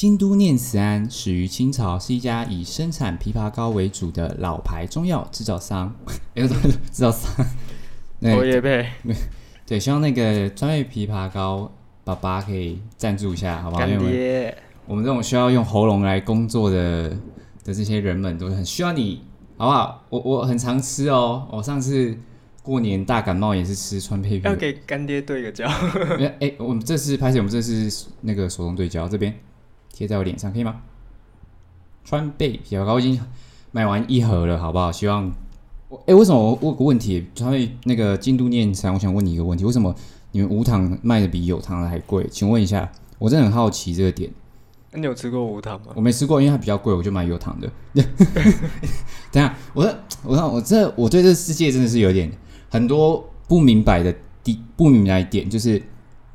京都念慈庵始于清朝，是一家以生产枇杷膏为主的老牌中药制造商。哎，制造商。我也配。对，希望那个专业枇杷膏爸爸可以赞助一下，好不好？干爹。因为我们这种需要用喉咙来工作的的这些人们，都很需要你，好不好？我我很常吃哦。我上次过年大感冒也是吃川贝枇杷。要给干爹对个焦。哎，我们这次拍摄，我们这次那个手动对焦，这边贴在我脸上可以吗？川贝枇杷膏已经买完一盒了，好不好？希望我。哎，为什么我问个问题？川贝那个京都念慈，我想问你一个问题：为什么你们无糖卖的比有糖的还贵？请问一下，我真的很好奇这个点。那你有吃过无糖吗？我没吃过，因为它比较贵，我就买有糖的。等下，我说，我说，我这我对这个世界真的是有点很多不明白的地不明白的点，就是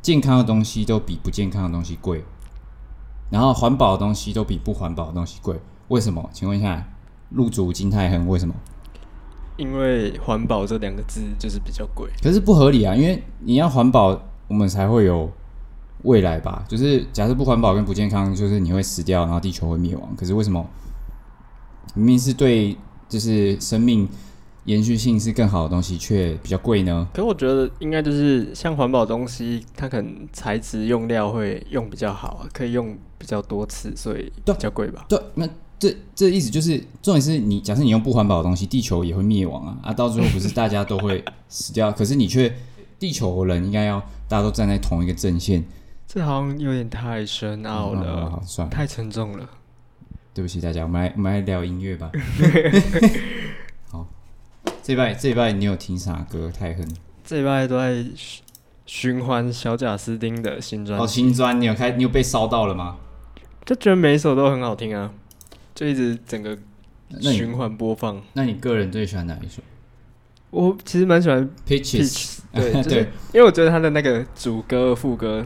健康的东西都比不健康的东西贵，然后环保的东西都比不环保的东西贵，为什么？请问一下，入主金泰亨为什么？因为环保这两个字就是比较贵，可是不合理啊！因为你要环保，我们才会有未来吧？就是假设不环保跟不健康，就是你会死掉，然后地球会灭亡。可是为什么明明是对，就是生命延续性是更好的东西，却比较贵呢？可是我觉得应该就是像环保东西，它可能材质用料会用比较好，可以用比较多次，所以比较贵吧？对，那。这这意思就是，重点是你假设你用不环保的东西，地球也会灭亡啊！啊，到最后不是大家都会死掉，可是你却地球人应该要大家都站在同一个阵线。这好像有点太深奥了，嗯、好好算了，太沉重了。对不起大家，我们来我们来聊音乐吧。好，这礼拜这礼拜你有听啥歌？太狠！这礼拜都在循环小贾斯汀的新专辑。哦，新专你有开？你有被烧到了吗？就觉得每一首都很好听啊。就一直整个循环播放。那你个人最喜欢哪一首？我其实蛮喜欢 Peaches，对，对，因为我觉得他的那个主歌、副歌，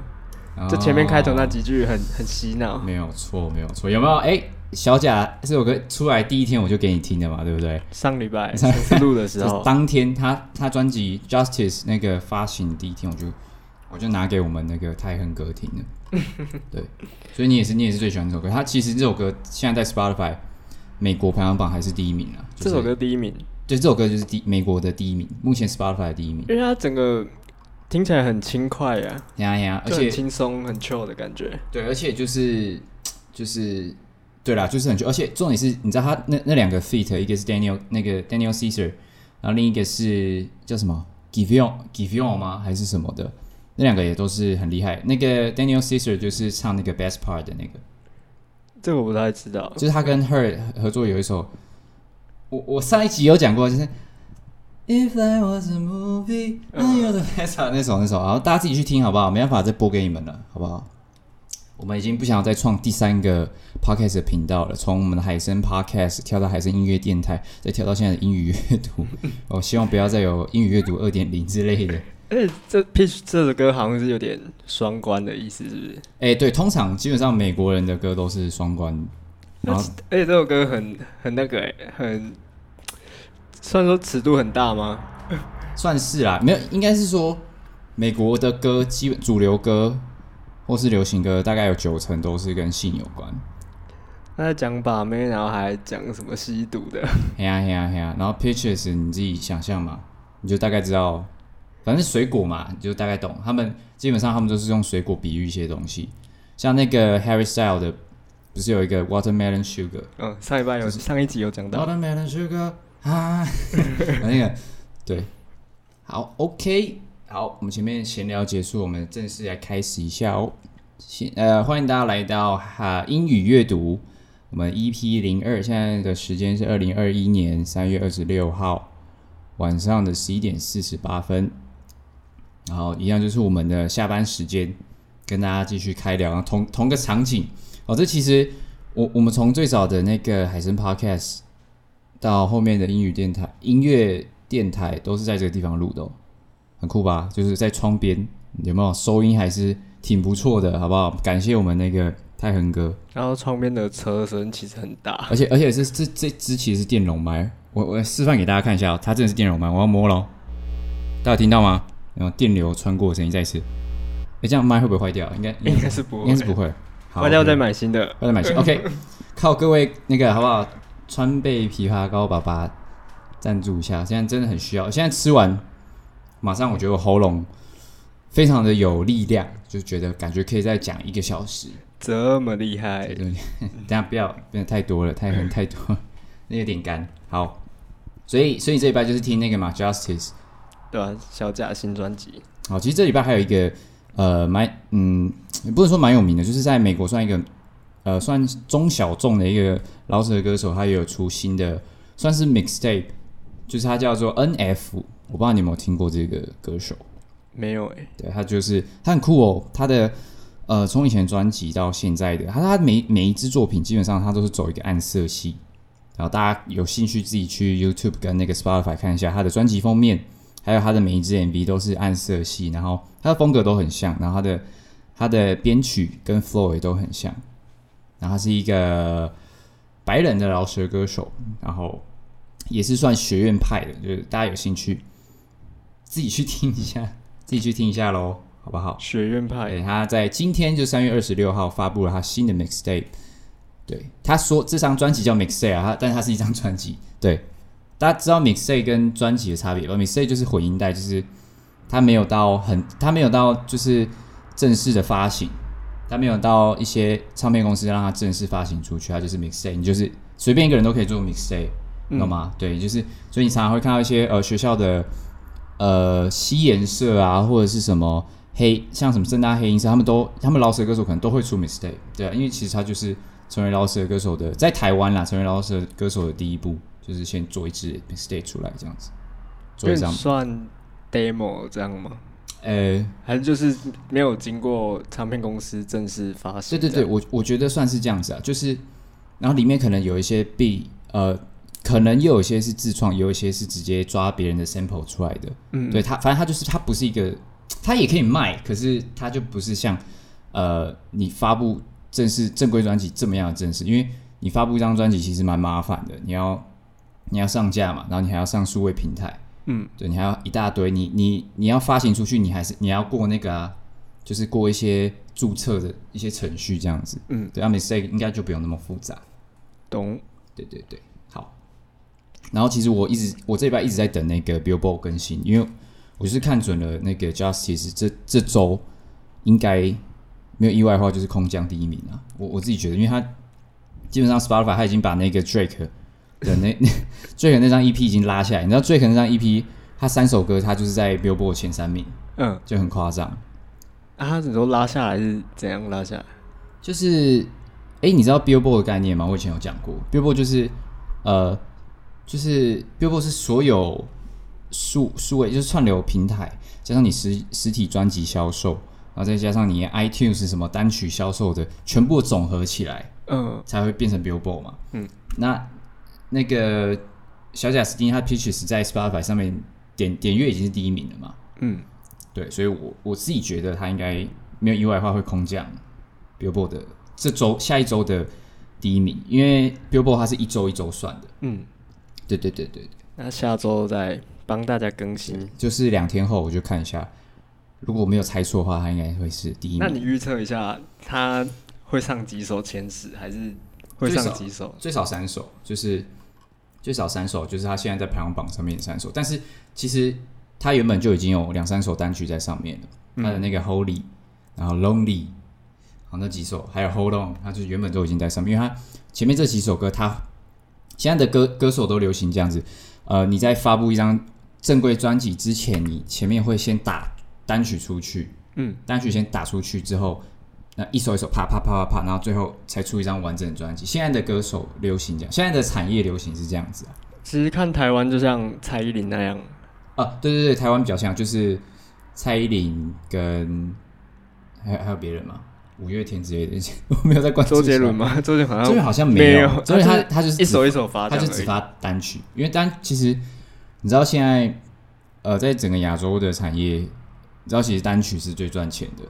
就前面开头那几句很很洗脑。没有错，没有错。有没有？哎、欸，小贾这首歌出来第一天我就给你听的嘛，对不对？上礼拜 录的时候，当天他他专辑 Justice 那个发行第一天，我就我就拿给我们那个泰亨哥听了。对，所以你也是，你也是最喜欢这首歌。他其实这首歌现在在 Spotify 美国排行榜还是第一名啊。就是、这首歌第一名，对，这首歌就是第美国的第一名，目前 Spotify 的第一名。因为它整个听起来很轻快呀，呀呀，而且轻松很 chill 的感觉。对，而且就是就是对啦，就是很 chill。而且重点是，你知道他那那两个 feat，一个是 Daniel 那个 Daniel Caesar，然后另一个是叫什么 Giveon Giveon 吗？还是什么的？那两个也都是很厉害。那个 Daniel Caesar 就是唱那个 Best Part 的那个，这个我不太知道。就是他跟 Her 合作有一首，我我上一集有讲过，就是 If I Was a Movie，嗯，You're the Best Part 那首那首，然后大家自己去听好不好？没办法再播给你们了，好不好？我们已经不想要再创第三个 Podcast 的频道了，从我们的海声 Podcast 跳到海声音乐电台，再跳到现在的英语阅读。我希望不要再有英语阅读二点零之类的。哎，这 Peach 这首歌好像是有点双关的意思，是不是？哎，对，通常基本上美国人的歌都是双关。然后，而且这首歌很很那个，哎，很，虽然说尺度很大吗？算是啦，没有，应该是说美国的歌，基本主流歌或是流行歌，大概有九成都是跟性有关。他在讲把妹，然后还讲什么吸毒的？嘿呀嘿呀嘿呀！然后 Peaches 你自己想象嘛，你就大概知道。反正水果嘛，你就大概懂。他们基本上他们都是用水果比喻一些东西，像那个 Harry Styles 的，不是有一个 Watermelon Sugar？嗯，上一半有、就是、上一集有讲到 Watermelon Sugar 啊，那个对，好 OK，好，我们前面闲聊结束，我们正式来开始一下哦。先呃，欢迎大家来到哈英语阅读，我们 EP 零二，现在的时间是二零二一年三月二十六号晚上的十一点四十八分。然后一样就是我们的下班时间，跟大家继续开聊，同同个场景哦。这其实我我们从最早的那个海参 Podcast 到后面的英语电台、音乐电台，都是在这个地方录的哦，很酷吧？就是在窗边，有没有收音还是挺不错的，好不好？感谢我们那个泰恒哥。然后窗边的车声其实很大，而且而且是这这支其实是电容麦，我我示范给大家看一下哦，它真的是电容麦，我要摸了，大家听到吗？然后电流穿过的声音再次，哎，这样麦会不会坏掉？应该 应该是不会，应该是不会。坏掉再买新的，坏掉买新。OK，靠各位那个好不好？川贝枇杷膏爸爸赞助一下，现在真的很需要。现在吃完，马上我觉得我喉咙非常的有力量，就觉得感觉可以再讲一个小时。这么厉害？对，对，等下不要变得太多了，太很太多，那有点干。好，所以所以这一拜就是听那个嘛，Justice，对啊，小贾新专辑。好，其实这礼拜还有一个呃，蛮嗯，也不能说蛮有名的，就是在美国算一个呃，算中小众的一个饶舌歌手，他也有出新的，算是 mixtape，就是他叫做 NF，我不知道你有没有听过这个歌手？没有诶、欸，对，他就是他很酷哦，他的。呃，从以前专辑到现在的，他他每每一支作品基本上他都是走一个暗色系，然后大家有兴趣自己去 YouTube 跟那个 Spotify 看一下他的专辑封面，还有他的每一支 MV 都是暗色系，然后他的风格都很像，然后他的他的编曲跟 flow 也都很像，然后他是一个白人的饶舌歌手，然后也是算学院派的，就是大家有兴趣自己去听一下，自己去听一下喽。好不好？学院派，对，他在今天就三月二十六号发布了他新的 mixtape。对，他说这张专辑叫 mixtape 啊，他但是它是一张专辑。对，大家知道 mixtape 跟专辑的差别吧？mixtape 就是混音带，就是它没有到很，它没有到就是正式的发行，它没有到一些唱片公司让它正式发行出去，它就是 mixtape，你就是随便一个人都可以做 mixtape，懂吗？对，就是所以你常常会看到一些呃学校的呃西颜社啊，或者是什么。黑像什么正大黑音社，他们都他们饶舌歌手可能都会出 mixtape，对啊，因为其实他就是成为饶舌歌手的，在台湾啦，成为饶舌歌手的第一步就是先做一支 mixtape 出来这样子，做一张算 demo 这样吗？呃、欸，还是就是没有经过唱片公司正式发行？对对对，我我觉得算是这样子啊，就是然后里面可能有一些 B 呃，可能又有一些是自创，有一些是直接抓别人的 sample 出来的，嗯，对他，反正他就是他不是一个。他也可以卖，可是他就不是像，呃，你发布正式正规专辑这么样的正式，因为你发布一张专辑其实蛮麻烦的，你要你要上架嘛，然后你还要上数位平台，嗯，对，你还要一大堆，你你你要发行出去，你还是你要过那个啊，就是过一些注册的一些程序这样子，嗯，对，mixtape 应该就不用那么复杂，懂？对对对，好。然后其实我一直我这礼拜一直在等那个 Billboard 更新，因为。我就是看准了那个 Justice，这这周应该没有意外的话，就是空降第一名啊！我我自己觉得，因为他基本上 Spotify 他已经把那个 Drake 的那 那 Drake 那张 EP 已经拉下来，你知道 Drake 那张 EP 他三首歌他就是在 Billboard 前三名，嗯，就很夸张。啊，他只说拉下来是怎样拉下来？就是哎、欸，你知道 Billboard 的概念吗？我以前有讲过，Billboard 就是呃，就是 Billboard 是所有。数数位就是串流平台，加上你实实体专辑销售，然后再加上你 iTunes 什么单曲销售的，全部总合起来，嗯，才会变成 Billboard 嘛。嗯，那那个小贾斯汀他 Peaches 在 Spotify 上面点点阅已经是第一名了嘛。嗯，对，所以我我自己觉得他应该没有意外的话会空降 Billboard 的这周下一周的第一名，因为 Billboard 它是一周一周算的。嗯，对对对对对，那下周再。帮大家更新，就是两天后我就看一下，如果我没有猜错的话，他应该会是第一名。那你预测一下，他会上几首前十，还是会上几首？最少三首，就是最少三首，就是他现在在排行榜上面的三首。但是其实他原本就已经有两三首单曲在上面了，他的那个 Holy，然后 Lonely，好那几首，还有 Hold On，他就原本都已经在上面。因为他前面这几首歌，他现在的歌歌手都流行这样子，呃，你在发布一张。正规专辑之前，你前面会先打单曲出去，嗯，单曲先打出去之后，那一首一首啪啪啪啪啪，然后最后才出一张完整的专辑。现在的歌手流行这样，现在的产业流行是这样子啊。其实看台湾就像蔡依林那样，啊，对对对，台湾比较像，就是蔡依林跟还有还有别人吗？五月天之类的，我没有在关注。周杰伦吗？周杰伦好像周杰伦好像没有，周杰伦他他，他就是一首一首发，他就只发单曲，因为单其实。你知道现在，呃，在整个亚洲的产业，你知道其实单曲是最赚钱的，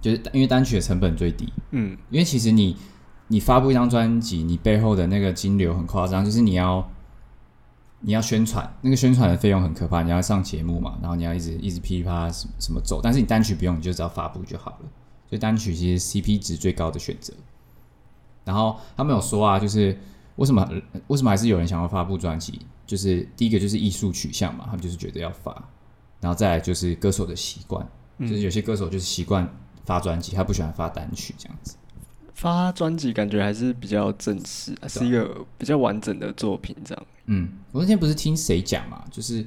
就是因为单曲的成本最低。嗯，因为其实你你发布一张专辑，你背后的那个金流很夸张，就是你要你要宣传，那个宣传的费用很可怕，你要上节目嘛，然后你要一直一直噼里啪啦什么什么走，但是你单曲不用，你就只要发布就好了。所以单曲其实 CP 值最高的选择。然后他们有说啊，就是为什么为什么还是有人想要发布专辑？就是第一个就是艺术取向嘛，他们就是觉得要发，然后再来就是歌手的习惯，嗯、就是有些歌手就是习惯发专辑，他不喜欢发单曲这样子。发专辑感觉还是比较正式，啊，是一个比较完整的作品这样。嗯，我那天不是听谁讲嘛，就是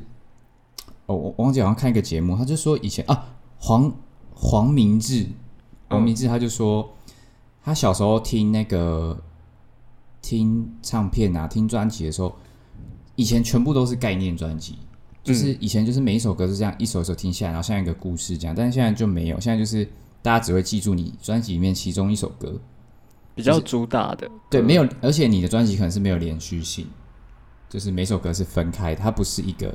哦，我忘记好像看一个节目，他就说以前啊，黄黄明志，黄明志他就说。嗯他小时候听那个听唱片啊，听专辑的时候，以前全部都是概念专辑，就是以前就是每一首歌是这样一首一首听下来，然后像一个故事这样。但是现在就没有，现在就是大家只会记住你专辑里面其中一首歌，比较主打的。对，没有，而且你的专辑可能是没有连续性，就是每首歌是分开的，它不是一个，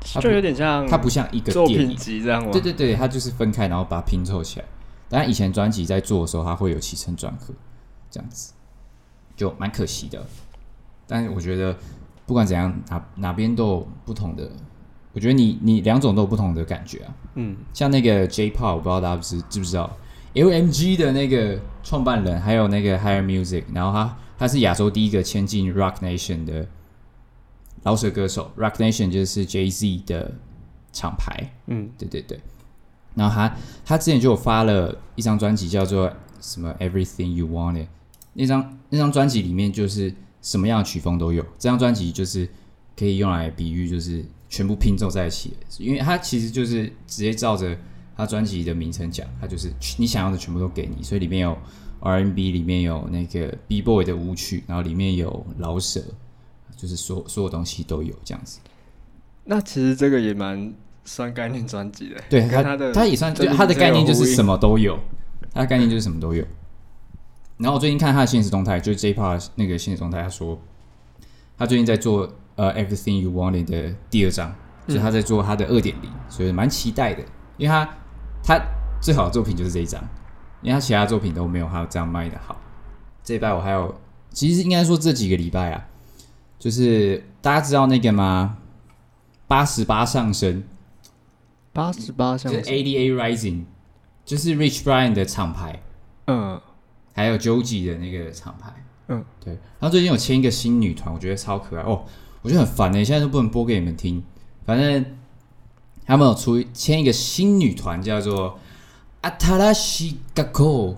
它就有点像它不像一个作品集这样吗？对对对，它就是分开，然后把它拼凑起来。但以前专辑在做的时候，它会有起承转合，这样子就蛮可惜的。但是我觉得不管怎样，哪哪边都有不同的。我觉得你你两种都有不同的感觉啊。嗯，像那个 J-Pop，我不知道大家知知不知道，LMG 的那个创办人，还有那个 Higher Music，然后他他是亚洲第一个签进 Rock Nation 的饶舌歌手。，Rock Nation 就是 Jay-Z 的厂牌。嗯，对对对。然后他他之前就有发了一张专辑，叫做什么 Everything You Wanted。那张那张专辑里面就是什么样的曲风都有。这张专辑就是可以用来比喻，就是全部拼凑在一起，因为它其实就是直接照着他专辑的名称讲，它就是你想要的全部都给你。所以里面有 R&B，里面有那个 B-Boy 的舞曲，然后里面有老舍，就是所所有东西都有这样子。那其实这个也蛮。算概念专辑的，对他，他的他也算，就他的概念就是什么都有，他的概念就是什么都有。然后我最近看他的现实动态，就是 J-Pop 那个现实动态，他说他最近在做呃《Everything You Wanted》的第二章，就是他在做他的二点零，所以蛮期待的。因为他他最好的作品就是这一张，因为他其他作品都没有他这样卖的好。这一拜我还有，其实应该说这几个礼拜啊，就是大家知道那个吗？八十八上升。八十八像是 ADA Rising，就是 Rich Brian 的厂牌，嗯，还有 Joji 的那个厂牌，嗯，对。他最近有签一个新女团，我觉得超可爱哦，我觉得很烦呢，现在都不能播给你们听。反正他们有出签一个新女团，叫做 Atarashi Gakkou，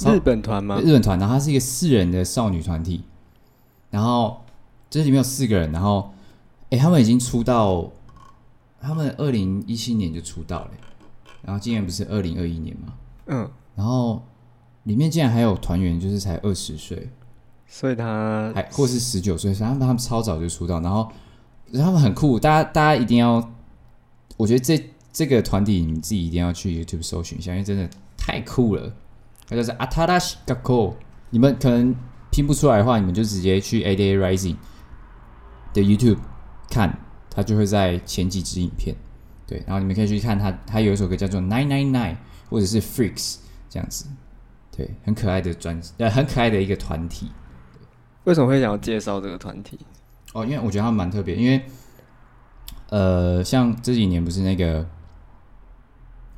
日本团吗？日本团，然后它是一个四人的少女团体，然后这里面有四个人，然后哎，他们已经出道。他们二零一七年就出道了，然后今年不是二零二一年吗？嗯，然后里面竟然还有团员，就是才二十岁，所以他还或是十九岁，所以他们他们超早就出道，然后他们很酷，大家大家一定要，我觉得这这个团体你自己一定要去 YouTube 搜寻一下，因为真的太酷了。他就是 Atarashi Gakko，你们可能拼不出来的话，你们就直接去 A Day Rising 的 YouTube 看。他就会在前几支影片，对，然后你们可以去看他，他有一首歌叫做 Nine Nine Nine，或者是 Freaks 这样子，对，很可爱的专辑，呃，很可爱的一个团体。为什么会想要介绍这个团体？哦，因为我觉得他们蛮特别，因为呃，像这几年不是那个什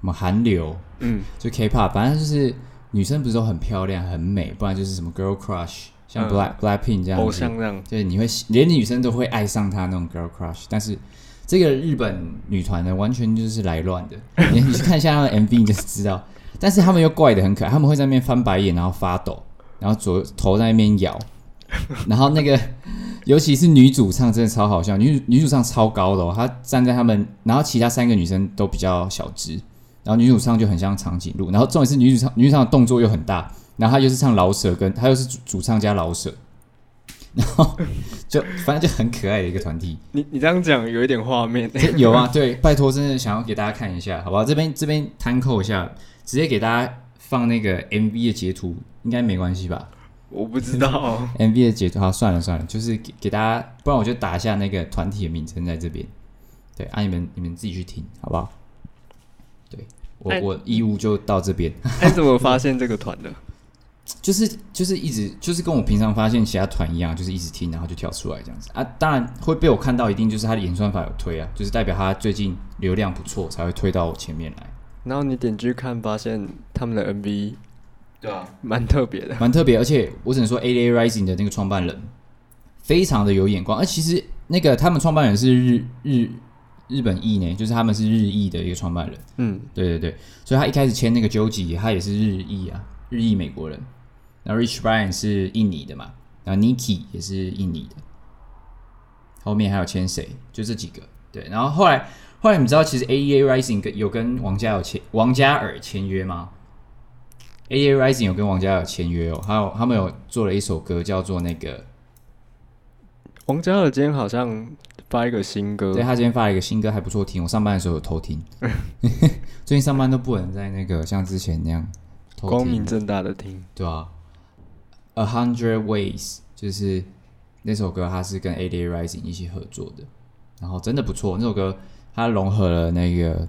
么韩流，嗯，就 K-pop，反正就是女生不是都很漂亮、很美，不然就是什么 Girl Crush。像 Black、嗯、Blackpink 这样子，偶像这样，就是你会连女生都会爱上她那种 girl crush。但是这个日本女团呢，完全就是来乱的。你 你去看一下他们的 MV，你就知道。但是他们又怪的很可爱，他们会在那边翻白眼，然后发抖，然后左头在那边摇。然后那个，尤其是女主唱，真的超好笑。女女主唱超高的哦，她站在他们，然后其他三个女生都比较小只，然后女主唱就很像长颈鹿。然后重点是女主唱，女主唱的动作又很大。然后她又是唱老舍，跟她又是主主唱加老舍，然后 就反正就很可爱的一个团体。你你这样讲有一点画面，有啊，对，拜托，真的想要给大家看一下，好不好？这边这边摊扣一下，直接给大家放那个 MV 的截图，应该没关系吧？我不知道 MV 的截图，好，算了算了，就是给给大家，不然我就打一下那个团体的名称在这边。对，啊，你们你们自己去听，好不好？对我我义务就到这边。你 怎么发现这个团的？就是就是一直就是跟我平常发现其他团一样，就是一直听，然后就跳出来这样子啊。当然会被我看到，一定就是他的演算法有推啊，就是代表他最近流量不错，才会推到我前面来。然后你点进去看，发现他们的 MV，对啊，蛮特别的，蛮特别。而且我只能说，A A Rising 的那个创办人非常的有眼光。而其实那个他们创办人是日日日本裔呢，就是他们是日裔的一个创办人。嗯，对对对，所以他一开始签那个 Joji，他也是日裔啊，日裔美国人。然后 Rich Brian 是印尼的嘛，然后 Niki 也是印尼的。后面还有签谁？就这几个。对，然后后来。后来你知道，其实 A E A Rising 跟有跟王嘉尔签王嘉尔签约吗？88 Rising 有跟王嘉尔签约哦，还有他们有做了一首歌，叫做那个王嘉尔今天好像发一个新歌，对，他今天发了一个新歌，还不错听。我上班的时候有偷听，最近上班都不能在那个像之前那样光明正大的听，对啊。A Hundred Ways 就是那首歌，他是跟 A. A. Rising 一起合作的，然后真的不错，那首歌。它融合了那个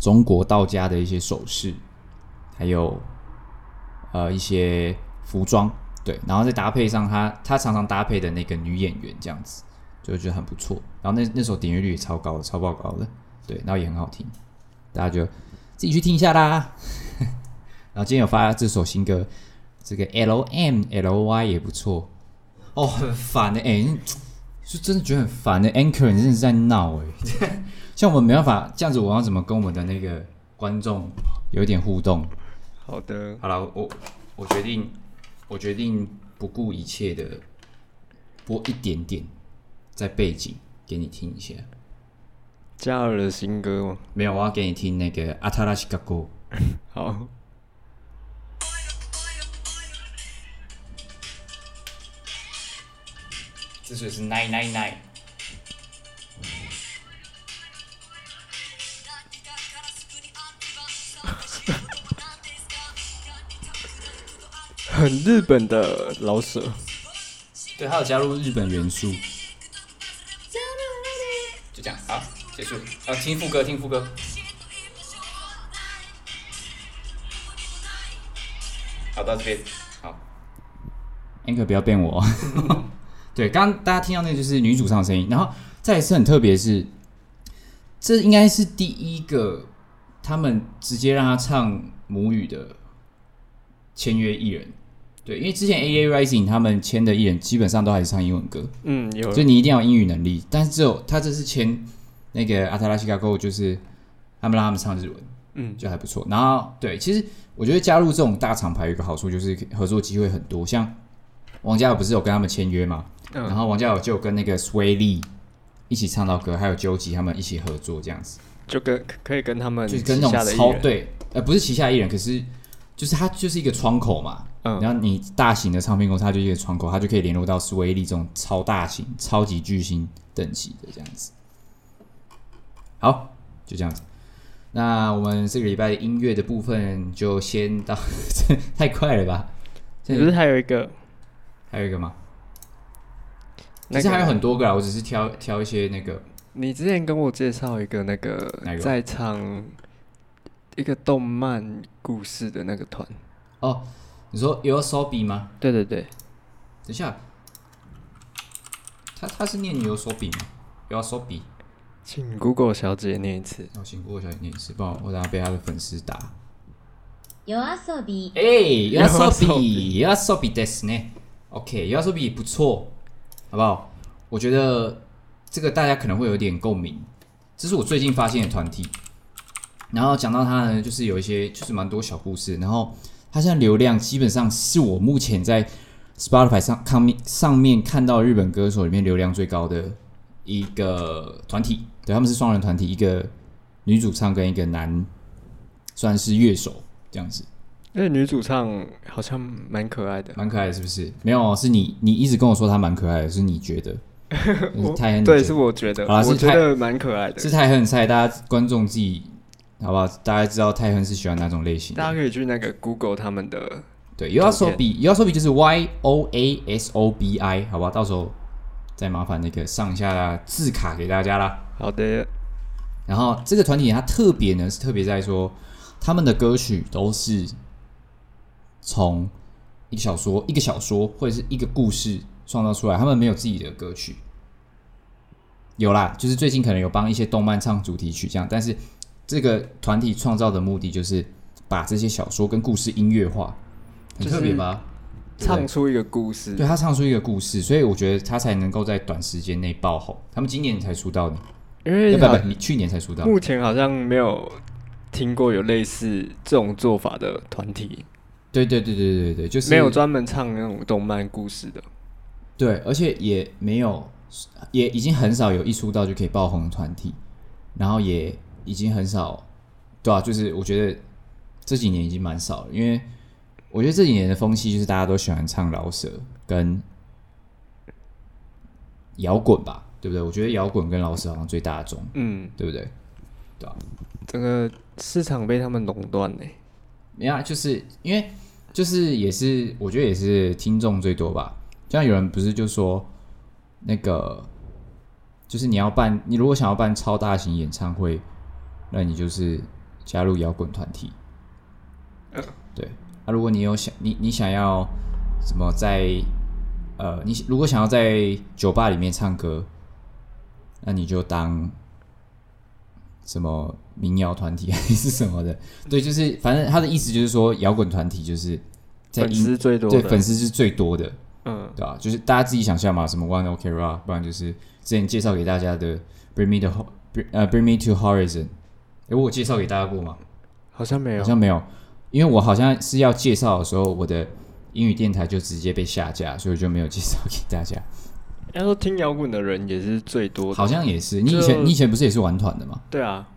中国道家的一些手势，还有呃一些服装，对，然后再搭配上他他常常搭配的那个女演员，这样子就觉得很不错。然后那那首点阅率也超高的，超爆高的，对，然后也很好听，大家就自己去听一下啦。然后今天有发这首新歌，这个 L M L Y 也不错哦，很烦的、欸，哎、就真的觉得很烦的、，Anchor 你真的是在闹哎、像我们没办法这样子，我要怎么跟我们的那个观众有一点互动？好的，好了，我我决定，我决定不顾一切的播一点点在背景给你听一下。加尔的新歌吗？没有，我要给你听那个《阿塔拉西卡歌》。好，这首是 Nine Nine Nine。很日本的老舍，对，还有加入日本元素。就这样，好，结束。啊，听副歌，听副歌。好，到这边，好。Anchor 不要变我。对，刚刚大家听到那个就是女主唱的声音，然后再一次很特别是，这应该是第一个他们直接让他唱母语的签约艺人。对，因为之前 A A Rising 他们签的艺人基本上都还是唱英文歌，嗯，有，所以你一定要有英语能力。但是只有他这次签那个阿特拉西卡 Go，，就是他们让他们唱日文，嗯，就还不错。然后对，其实我觉得加入这种大厂牌有一个好处，就是合作机会很多。像王嘉尔不是有跟他们签约嘛，嗯，然后王嘉尔就有跟那个 Sway Lee 一起唱到歌，还有 Joji 他们一起合作这样子，就跟可以跟他们就是跟那种超对，呃，不是旗下艺人，可是就是它就是一个窗口嘛。嗯，然后你大型的唱片公司，它就一个窗口，它就可以联络到斯威利这种超大型、超级巨星等级的这样子。好，就这样子。那我们这个礼拜的音乐的部分就先到，太快了吧？不是还有一个，还有一个吗？其实还有很多个啊，我只是挑挑一些那个。你之前跟我介绍一个那个在唱一个动漫故事的那个团哦。你说 YOASOBI 吗？对对对，等一下，他他是念 YOASOBI 吗？YOASOBI，请 Google 小姐念一次。哦，请 Google 小姐念一次，不然我等下被他的粉丝打。YOASOBI，哎，YOASOBI，YOASOBI ですね。OK，YOASOBI 不错，好不好？我觉得这个大家可能会有点共鸣，这是我最近发现的团体。 然后讲到他呢，就是有一些就是蛮多小故事，然后。他现在流量基本上是我目前在 Spotify 上看面上面看到日本歌手里面流量最高的一个团体，对，他们是双人团体，一个女主唱跟一个男算是乐手这样子。那女主唱好像蛮可爱的，蛮可爱的，是不是？没有，是你你一直跟我说她蛮可爱的，是你觉得？太恨对，是我觉得，我觉得蛮可爱的，是太恨菜，大家观众自己。好不好？大家知道泰亨是喜欢哪种类型？大家可以去那个 Google 他们的对，YOASOBI，YOASOBI 就是 Y O A S O B I，好不好？到时候再麻烦那个上下字卡给大家啦。好的。然后这个团体它特别呢，是特别在说他们的歌曲都是从一个小说、一个小说或者是一个故事创造出来，他们没有自己的歌曲。有啦，就是最近可能有帮一些动漫唱主题曲这样，但是。这个团体创造的目的就是把这些小说跟故事音乐化，很特别吧？唱出一个故事，对，他唱出一个故事，所以我觉得他才能够在短时间内爆红。他们今年才出道的，因为不不，你去年才出道。目前好像没有听过有类似这种做法的团体。对对对对对对，就是没有专门唱那种动漫故事的。对，而且也没有，也已经很少有一出道就可以爆红的团体，然后也已经很少，对啊，就是我觉得这几年已经蛮少了，因为。我觉得这几年的风气就是大家都喜欢唱饶舌跟摇滚吧，对不对？我觉得摇滚跟饶舌好像最大众，嗯，对不对？对啊，整个市场被他们垄断呢。没啊，就是因为就是也是我觉得也是听众最多吧。像有人不是就说那个，就是你要办，你如果想要办超大型演唱会，那你就是加入摇滚团体，对。啊，如果你有想你你想要什么在呃，你如果想要在酒吧里面唱歌，那你就当什么民谣团体 还是什么的？对，就是反正他的意思就是说，摇滚团体就是在粉丝最多，对，粉丝是最多的，嗯，对吧？就是大家自己想象嘛，什么 One Ok Rock，不然就是之前介绍给大家的 Bring Me to 呃 Bring Me to Horizon，哎，我介绍给大家过吗？好像没有，好像没有。因为我好像是要介绍的时候，我的英语电台就直接被下架，所以我就没有介绍给大家。要说听摇滚的人也是最多的，好像也是。你以前你以前不是也是玩团的吗？对啊，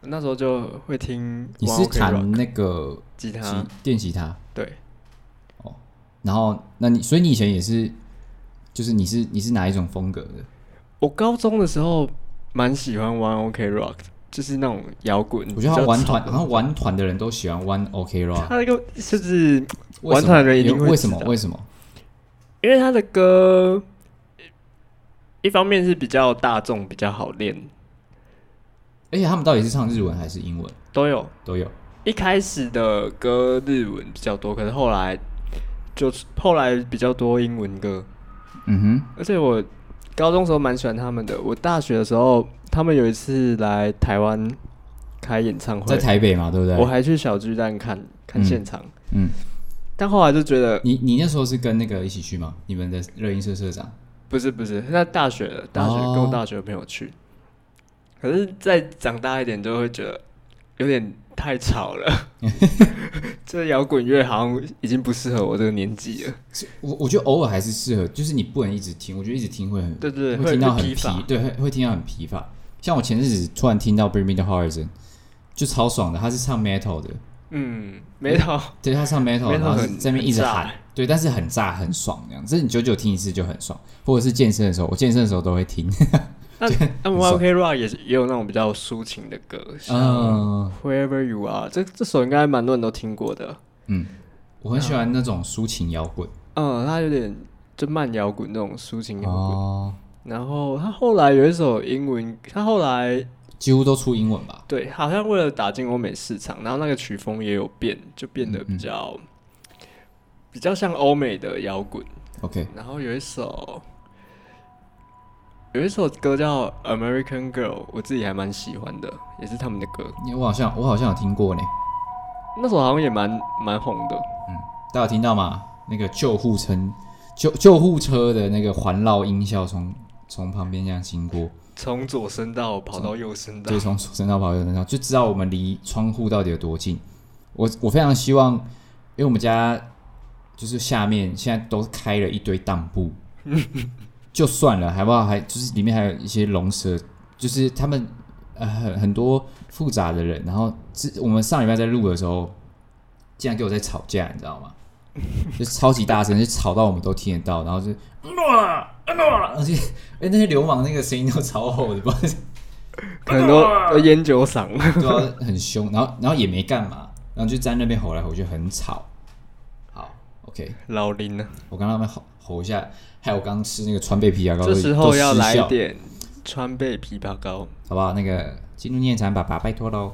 那时候就会听。你是弹那个吉他，电吉他？对。哦，然后那你所以你以前也是，就是你是你是哪一种风格的？我高中的时候蛮喜欢 One OK Rock 的。就是那种摇滚，我觉得他玩团，好像玩团的人都喜欢 One OK Rock。他那个就是玩团的人一定会为什么？为什么？因为他的歌一方面是比较大众，比较好练，而且他们到底是唱日文还是英文？都有，都有。一开始的歌日文比较多，可是后来就是后来比较多英文歌。嗯哼，而且我高中时候蛮喜欢他们的，我大学的时候。他们有一次来台湾开演唱会，在台北嘛，对不对？我还去小巨蛋看看现场，嗯，嗯，但后来就觉得，你你那时候是跟那个一起去吗？你们的热音社社长？不是不是，那大学的大学跟我大学的朋友去，哦，可是再长大一点就会觉得有点太吵了，这摇滚乐好像已经不适合我这个年纪了。我我觉得偶尔还是适合，就是你不能一直听，我觉得一直听会很对对，会听到很疲，疲对会会听到很疲乏。像我前日子突然听到《Bring Me the Horizon》，就超爽的。他是唱 metal 的，嗯，metal，对，他唱 metal，, 然后在那边一直喊，欸、对，但是很炸很爽这样。这你久久听一次就很爽，或者是健身的时候，我健身的时候都会听。那那 One Ok Rock 也是也有那种比较抒情的歌，像《Wherever You Are》这这首应该蛮多人都听过的。嗯，我很喜欢那种抒情摇滚。嗯，它有点就慢摇滚那种抒情摇滚。哦然后他后来有一首英文，他后来几乎都出英文吧？对，好像为了打进欧美市场，然后那个曲风也有变，就变得比较、嗯、比较像欧美的摇滚。OK，然后有一首有一首歌叫《American Girl》，我自己还蛮喜欢的，也是他们的歌。我好像我好像有听过呢，那首好像也蛮蛮红的。嗯，大家有听到吗？那个救护车救救护车的那个环绕音效从。从旁边这样经过，从左声道跑到右声道，对，从左声道跑到右声道，就知道我们离窗户到底有多近。我我非常希望，因为我们家就是下面现在都开了一堆当铺，就算了，还不好，还就是里面还有一些龙蛇，就是他们呃很很多复杂的人。然后是我们上礼拜在录的时候，竟然给我在吵架，你知道吗？就超级大声，就吵到我们都听得到，然后就诺啦诺啦。而且，哎，那些流氓那个声音都超吼的，不知道可能都烟酒嗓，对啊，很凶。然后，然后也没干嘛，然后就在那边吼来吼去，很吵。好，OK，老林呢？我刚刚那边吼吼一下，还有我刚吃那个川贝枇杷膏，这时候要来点川贝枇杷膏，好不好？那个进入念禅爸爸，拜托喽。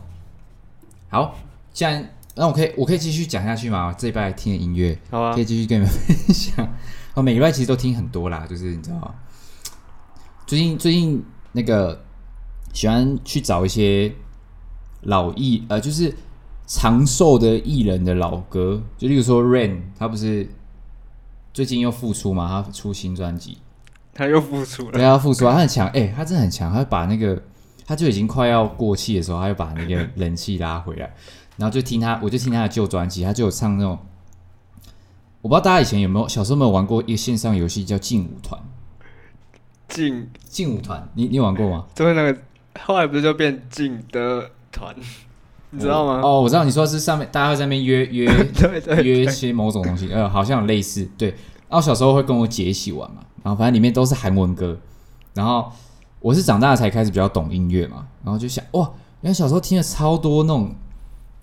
好，既然那我可以，我可以继续讲下去吗？这一拜听的音乐，好啊，可以继续跟你们分享。我每个礼拜其实都听很多啦，就是你知道，最近最近那个喜欢去找一些老艺呃，就是长寿的艺人的老歌，就例如说 Rain，他不是最近又复出嘛？他出新专辑，他又复出了，对，他复出啊，他很强，哎、欸，他真的很强，他把那个他就已经快要过气的时候，他又把那个 人气拉回来，然后就听他，我就听他的旧专辑，他就有唱那种，我不知道大家以前有没有小时候有没有玩过一个线上游戏叫劲舞团，劲。劲舞团，你你玩过吗？就是那个后来不是就变劲的团，你知道吗？哦，我知道你说的是上面大家会在那边约 约对对对约一些某种东西，呃，好像有类似对。然后小时候会跟我姐一起玩嘛，然后反正里面都是韩文歌。然后我是长大才开始比较懂音乐嘛，然后就想哇，原来小时候听了超多那种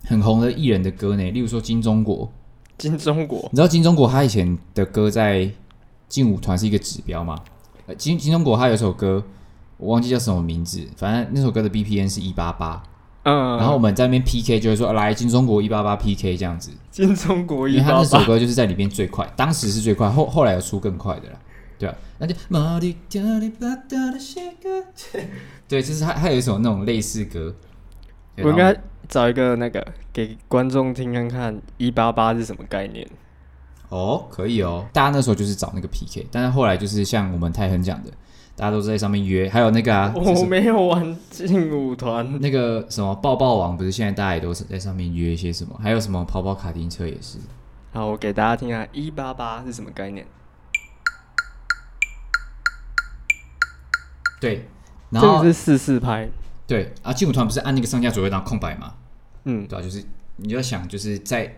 很红的艺人的歌呢，例如说金钟国。金钟国，你知道金钟国他以前的歌在劲舞团是一个指标吗？金金钟国他有首歌我忘记叫什么名字，反正那首歌的 BPM 是一八八。嗯，然后我们在那边 PK，就是说来金钟国一八八 PK 这样子。金钟国一八八，因为他那首歌就是在里面最快，当时是最快，后后来有出更快的啦，对啊，那就对，就是他还有一首那种类似歌。我应该找一个那个给观众听看看一八八是什么概念。哦，可以哦，大家那时候就是找那个 PK，但是后来就是像我们泰亨讲的。大家都在上面约，还有那个啊，我没有玩劲舞团。那个什么抱抱王，不是现在大家也都是在上面约一些什么？还有什么跑跑卡丁车也是。好，我给大家听下一八八是什么概念？对，然后这个是四四拍。对啊，劲舞团不是按那个上下左右当空白吗？嗯，对啊，就是你就要想，就是在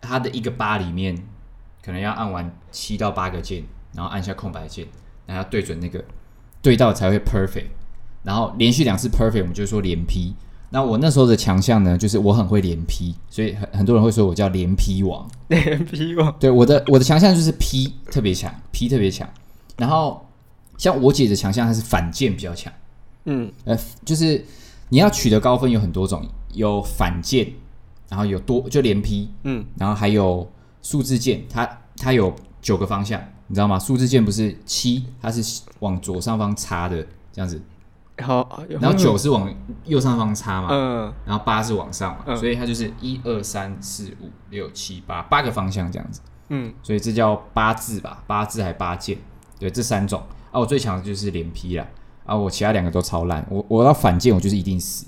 它的一个八里面，可能要按完七到八个键，然后按下空白键。然后要对准那个对到才会 perfect，然后连续两次 perfect，我们就说连劈。那我那时候的强项呢，就是我很会连劈，所以很很多人会说我叫连劈王。连劈王，对，我的我的强项就是劈特别强，劈特别强。然后像我姐的强项，她是反键比较强。嗯，呃，就是你要取得高分有很多种，有反键，然后有多就连劈，嗯，然后还有数字键，它它有九个方向。你知道吗？数字键不是七，它是往左上方插的这样子。好，然后九是往右上方插嘛。嗯。然后八是往上嘛，嗯、所以它就是一二三四五六七八八个方向这样子。嗯。所以这叫八字吧？八字还八键？对，这三种啊，我最强的就是连劈啦。啊，我其他两个都超烂。我我要反键，我就是一定死。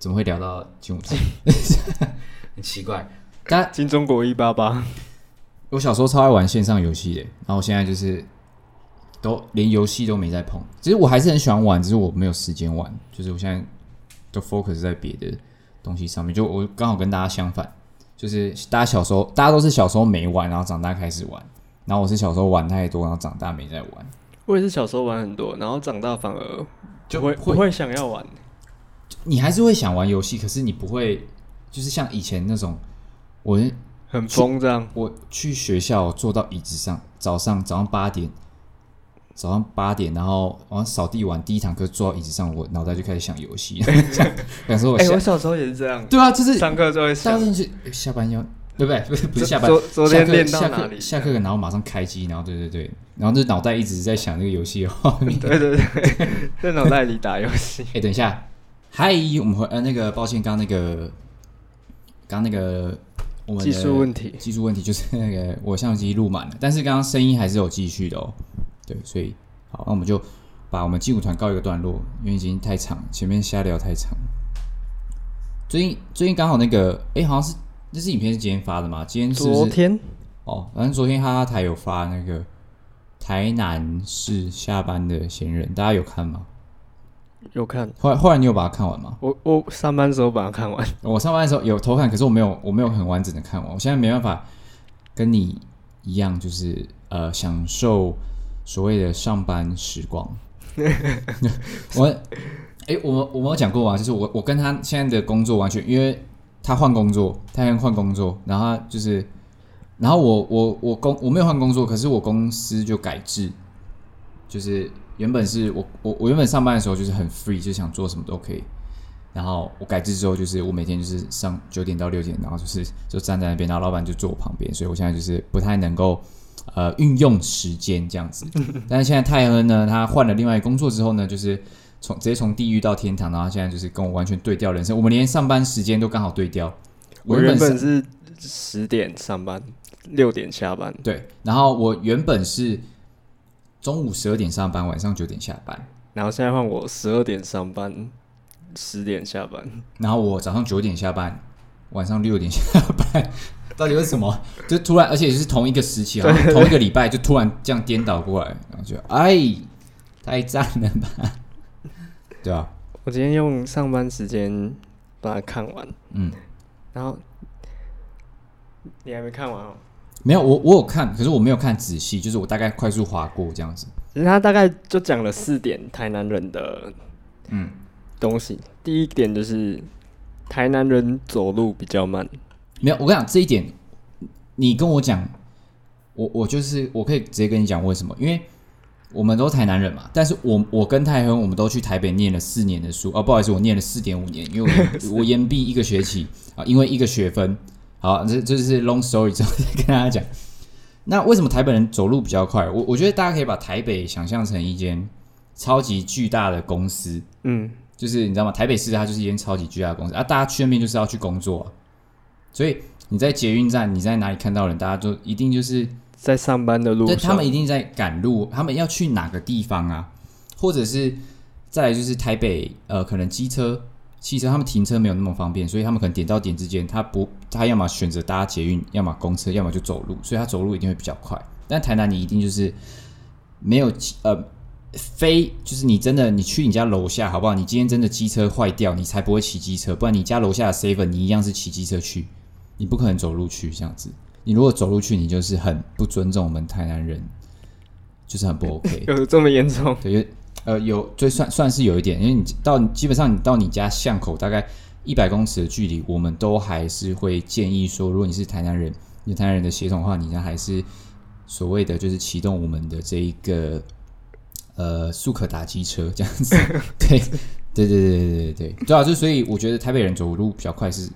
怎么会聊到劲舞团？很奇怪。但金钟国一八八。我小时候超爱玩线上游戏的，然后我现在就是都连游戏都没在碰。其实我还是很喜欢玩，只是我没有时间玩。就是我现在都 focus 在别的东西上面。就我刚好跟大家相反，就是大家小时候大家都是小时候没玩，然后长大开始玩。然后我是小时候玩太多，然后长大没在玩。我也是小时候玩很多，然后长大反而就会不会想要玩。你还是会想玩游戏，可是你不会就是像以前那种我。很疯这样，我去学校坐到椅子上，早上早上八点，早上八点，然后往扫地完第一堂课坐到椅子上，我脑袋就开始想游戏。想说我哎、欸，我小时候也是这样。对啊，就是上课就会想进去，下班要对不对？不是不是下班，昨昨天练到下哪里？下课然后马上开机，然后对对对，然后就脑袋一直在想那个游戏的画面。对对对，在脑袋里打游戏。哎、欸，等一下，嗨，我们回呃那个，抱歉，刚那个，刚那个。我们技术问题，技术问题就是那个我相机录满了，但是刚刚声音还是有继续的哦。对，所以好，那我们就把我们劲舞团告一个段落，因为已经太长，前面瞎聊太长。最近最近刚好那个，哎、欸，好像是那是影片是今天发的吗？今天是，是昨天哦，反正昨天哈哈台有发那个台南市下班的闲人，大家有看吗？有看，后来后来你有把它看完吗？我我上班的时候把它看完。我上班的时候有偷看，可是我没有我没有很完整的看完。我现在没办法跟你一样，就是呃享受所谓的上班时光。我哎、欸，我们我们有讲过啊，就是我我跟他现在的工作完全，因为他换工作，他要换工作，然后他就是，然后我我我公我没有换工作，可是我公司就改制，就是。原本是我我我原本上班的时候就是很 free，就想做什么都可以。然后我改制之后，就是我每天就是上九点到六点，然后就是就站在那边，然后老板就坐我旁边，所以我现在就是不太能够呃运用时间这样子。但是现在泰亨呢，他换了另外一个工作之后呢，就是从直接从地狱到天堂，然后现在就是跟我完全对调人生。我们连上班时间都刚好对调。我原本是十点上班，六点下班。对，然后我原本是中午十二点上班，晚上九点下班。然后现在换我十二点上班，十点下班。然后我早上九点下班，晚上六点下班。到底为什么？就突然，而且是同一个时期，好像同一个礼拜，就突然这样颠倒过来，然后就哎，太赞了吧？对啊，我今天用上班时间把它看完，嗯，然后你还没看完哦？没有，我我有看，可是我没有看仔细，就是我大概快速划过这样子。其实他大概就讲了四点台南人的嗯东西，嗯、第一点就是台南人走路比较慢。没有，我跟你讲这一点，你跟我讲，我我就是我可以直接跟你讲为什么？因为我们都台南人嘛，但是我我跟泰亨我们都去台北念了四年的书哦，不好意思，我念了四点五年，因为我 我延毕一个学期啊，因为一个学分。好，这这是 long story 之后再跟大家讲。那为什么台北人走路比较快？我我觉得大家可以把台北想象成一间超级巨大的公司，嗯，就是你知道吗？台北市它就是一间超级巨大的公司啊，大家去那边就是要去工作啊。所以你在捷运站，你在哪里看到人？大家就一定就是在上班的路上，他们一定在赶路，他们要去哪个地方啊？或者是再来就是台北，呃，可能机车、汽车，他们停车没有那么方便，所以他们可能点到点之间，他不，他要么选择搭捷运，要么公车，要么就走路，所以他走路一定会比较快。但台南你一定就是没有呃，非就是你真的你去你家楼下好不好？你今天真的机车坏掉，你才不会骑机车，不然你家楼下的 seven 你一样是骑机车去。你不可能走路去这样子，你如果走路去，你就是很不尊重我们台南人，就是很不 OK。有这么严重？对，呃，有，就算算是有一点，因为你到基本上你到你家巷口大概一百公尺的距离，我们都还是会建议说，如果你是台南人，你台南人的血统的话，你家还是所谓的就是启动我们的这一个呃速可打机车这样子。对，对对对对对对对，对啊，就所以我觉得台北人走路比较快是。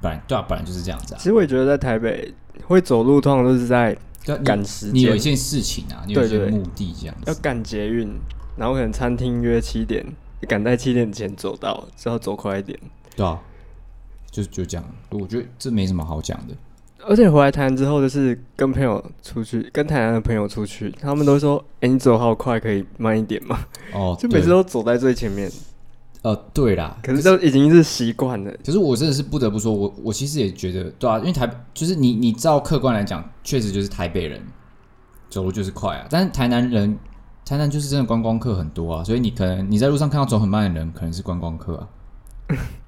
本来对啊，本来就是这样子啊。其实我也觉得在台北会走路，通常都是在赶时间。你有一件事情啊，你有一些目的这样子。要赶捷运，然后可能餐厅约七点，赶在七点前走到，只要走快一点。对啊，就就这样。我觉得这没什么好讲的。而且回来台南之后，就是跟朋友出去，跟台南的朋友出去，他们都说：“哎、欸，你走好快，可以慢一点吗？”哦，就每次都走在最前面。呃，对啦，可是都已经是习惯了。可是我真的是不得不说，我我其实也觉得，对啊，因为台就是你你照客观来讲，确实就是台北人走路就是快啊。但是台南人，台南就是真的观光客很多啊，所以你可能你在路上看到走很慢的人，可能是观光客啊。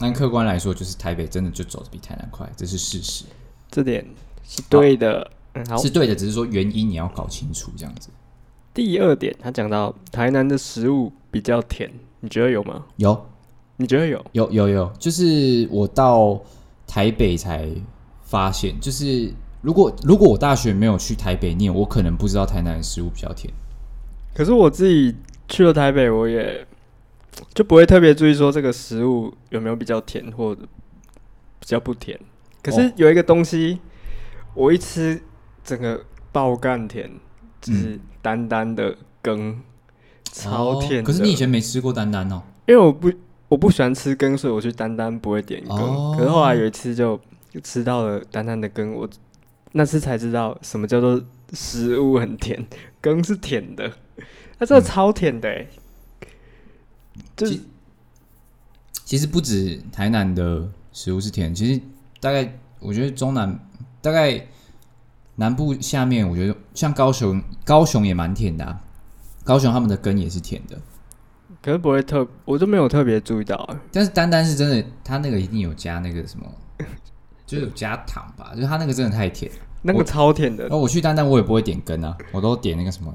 但客观来说，就是台北真的就走的比台南快，这是事实。这点是对的，嗯，好，是对的，只是说原因你要搞清楚这样子。第二点，他讲到台南的食物比较甜。你觉得有吗？有，你觉得有？有有有，就是我到台北才发现，就是如果如果我大学没有去台北念，我可能不知道台南的食物比较甜。可是我自己去了台北，我也就不会特别注意说这个食物有没有比较甜或者比较不甜。可是有一个东西，我一吃整个爆干甜，就是丹丹的羹。超甜，可是你以前没吃过丹丹哦？因为我不我不喜欢吃羹，所以我去单单不会点羹。哦、可是后来有一次就吃到了丹丹的羹，我那次才知道什么叫做食物很甜，羹是甜的，它真的超甜的、欸。嗯、就其，其实不止台南的食物是甜，其实大概我觉得中南大概南部下面，我觉得像高雄，高雄也蛮甜的、啊。高雄他们的根也是甜的，可是不会特，我都没有特别注意到。但是丹丹是真的，他那个一定有加那个什么，就是有加糖吧？就是他那个真的太甜，那个超甜的。然后我去丹丹，我也不会点根啊，我都点那个什么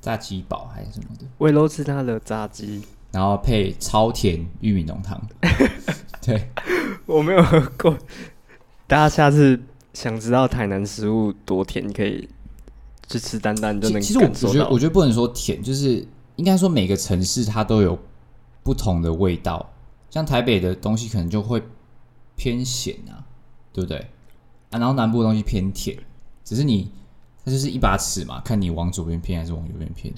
炸鸡堡还是什么的。我也都吃他的炸鸡，然后配超甜玉米浓汤。对，我没有喝过。大家下次想知道台南食物多甜，你可以。去吃丹丹就能。其实我觉得，我觉得不能说甜，就是应该说每个城市它都有不同的味道。像台北的东西可能就会偏咸啊，对不对？啊，然后南部的东西偏甜，只是你它就是一把尺嘛，看你往左边偏还是往右边偏。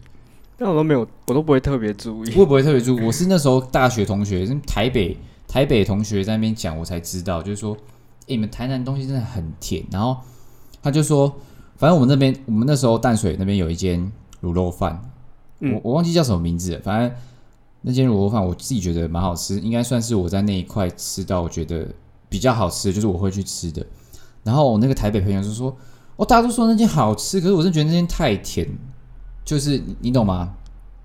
但我都没有，我都不会特别注意。我也不会特别注意。我是那时候大学同学，是台北台北同学在那边讲，我才知道，就是说，欸，你们台南东西真的很甜。然后他就说，反正我们那边，我们那时候淡水那边有一间卤肉饭，嗯，我我忘记叫什么名字了，反正那间卤肉饭我自己觉得蛮好吃，应该算是我在那一块吃到我觉得比较好吃的，就是我会去吃的。然后我那个台北朋友就说，哦，大家都说那间好吃，可是我真觉得那间太甜。就是你，懂吗？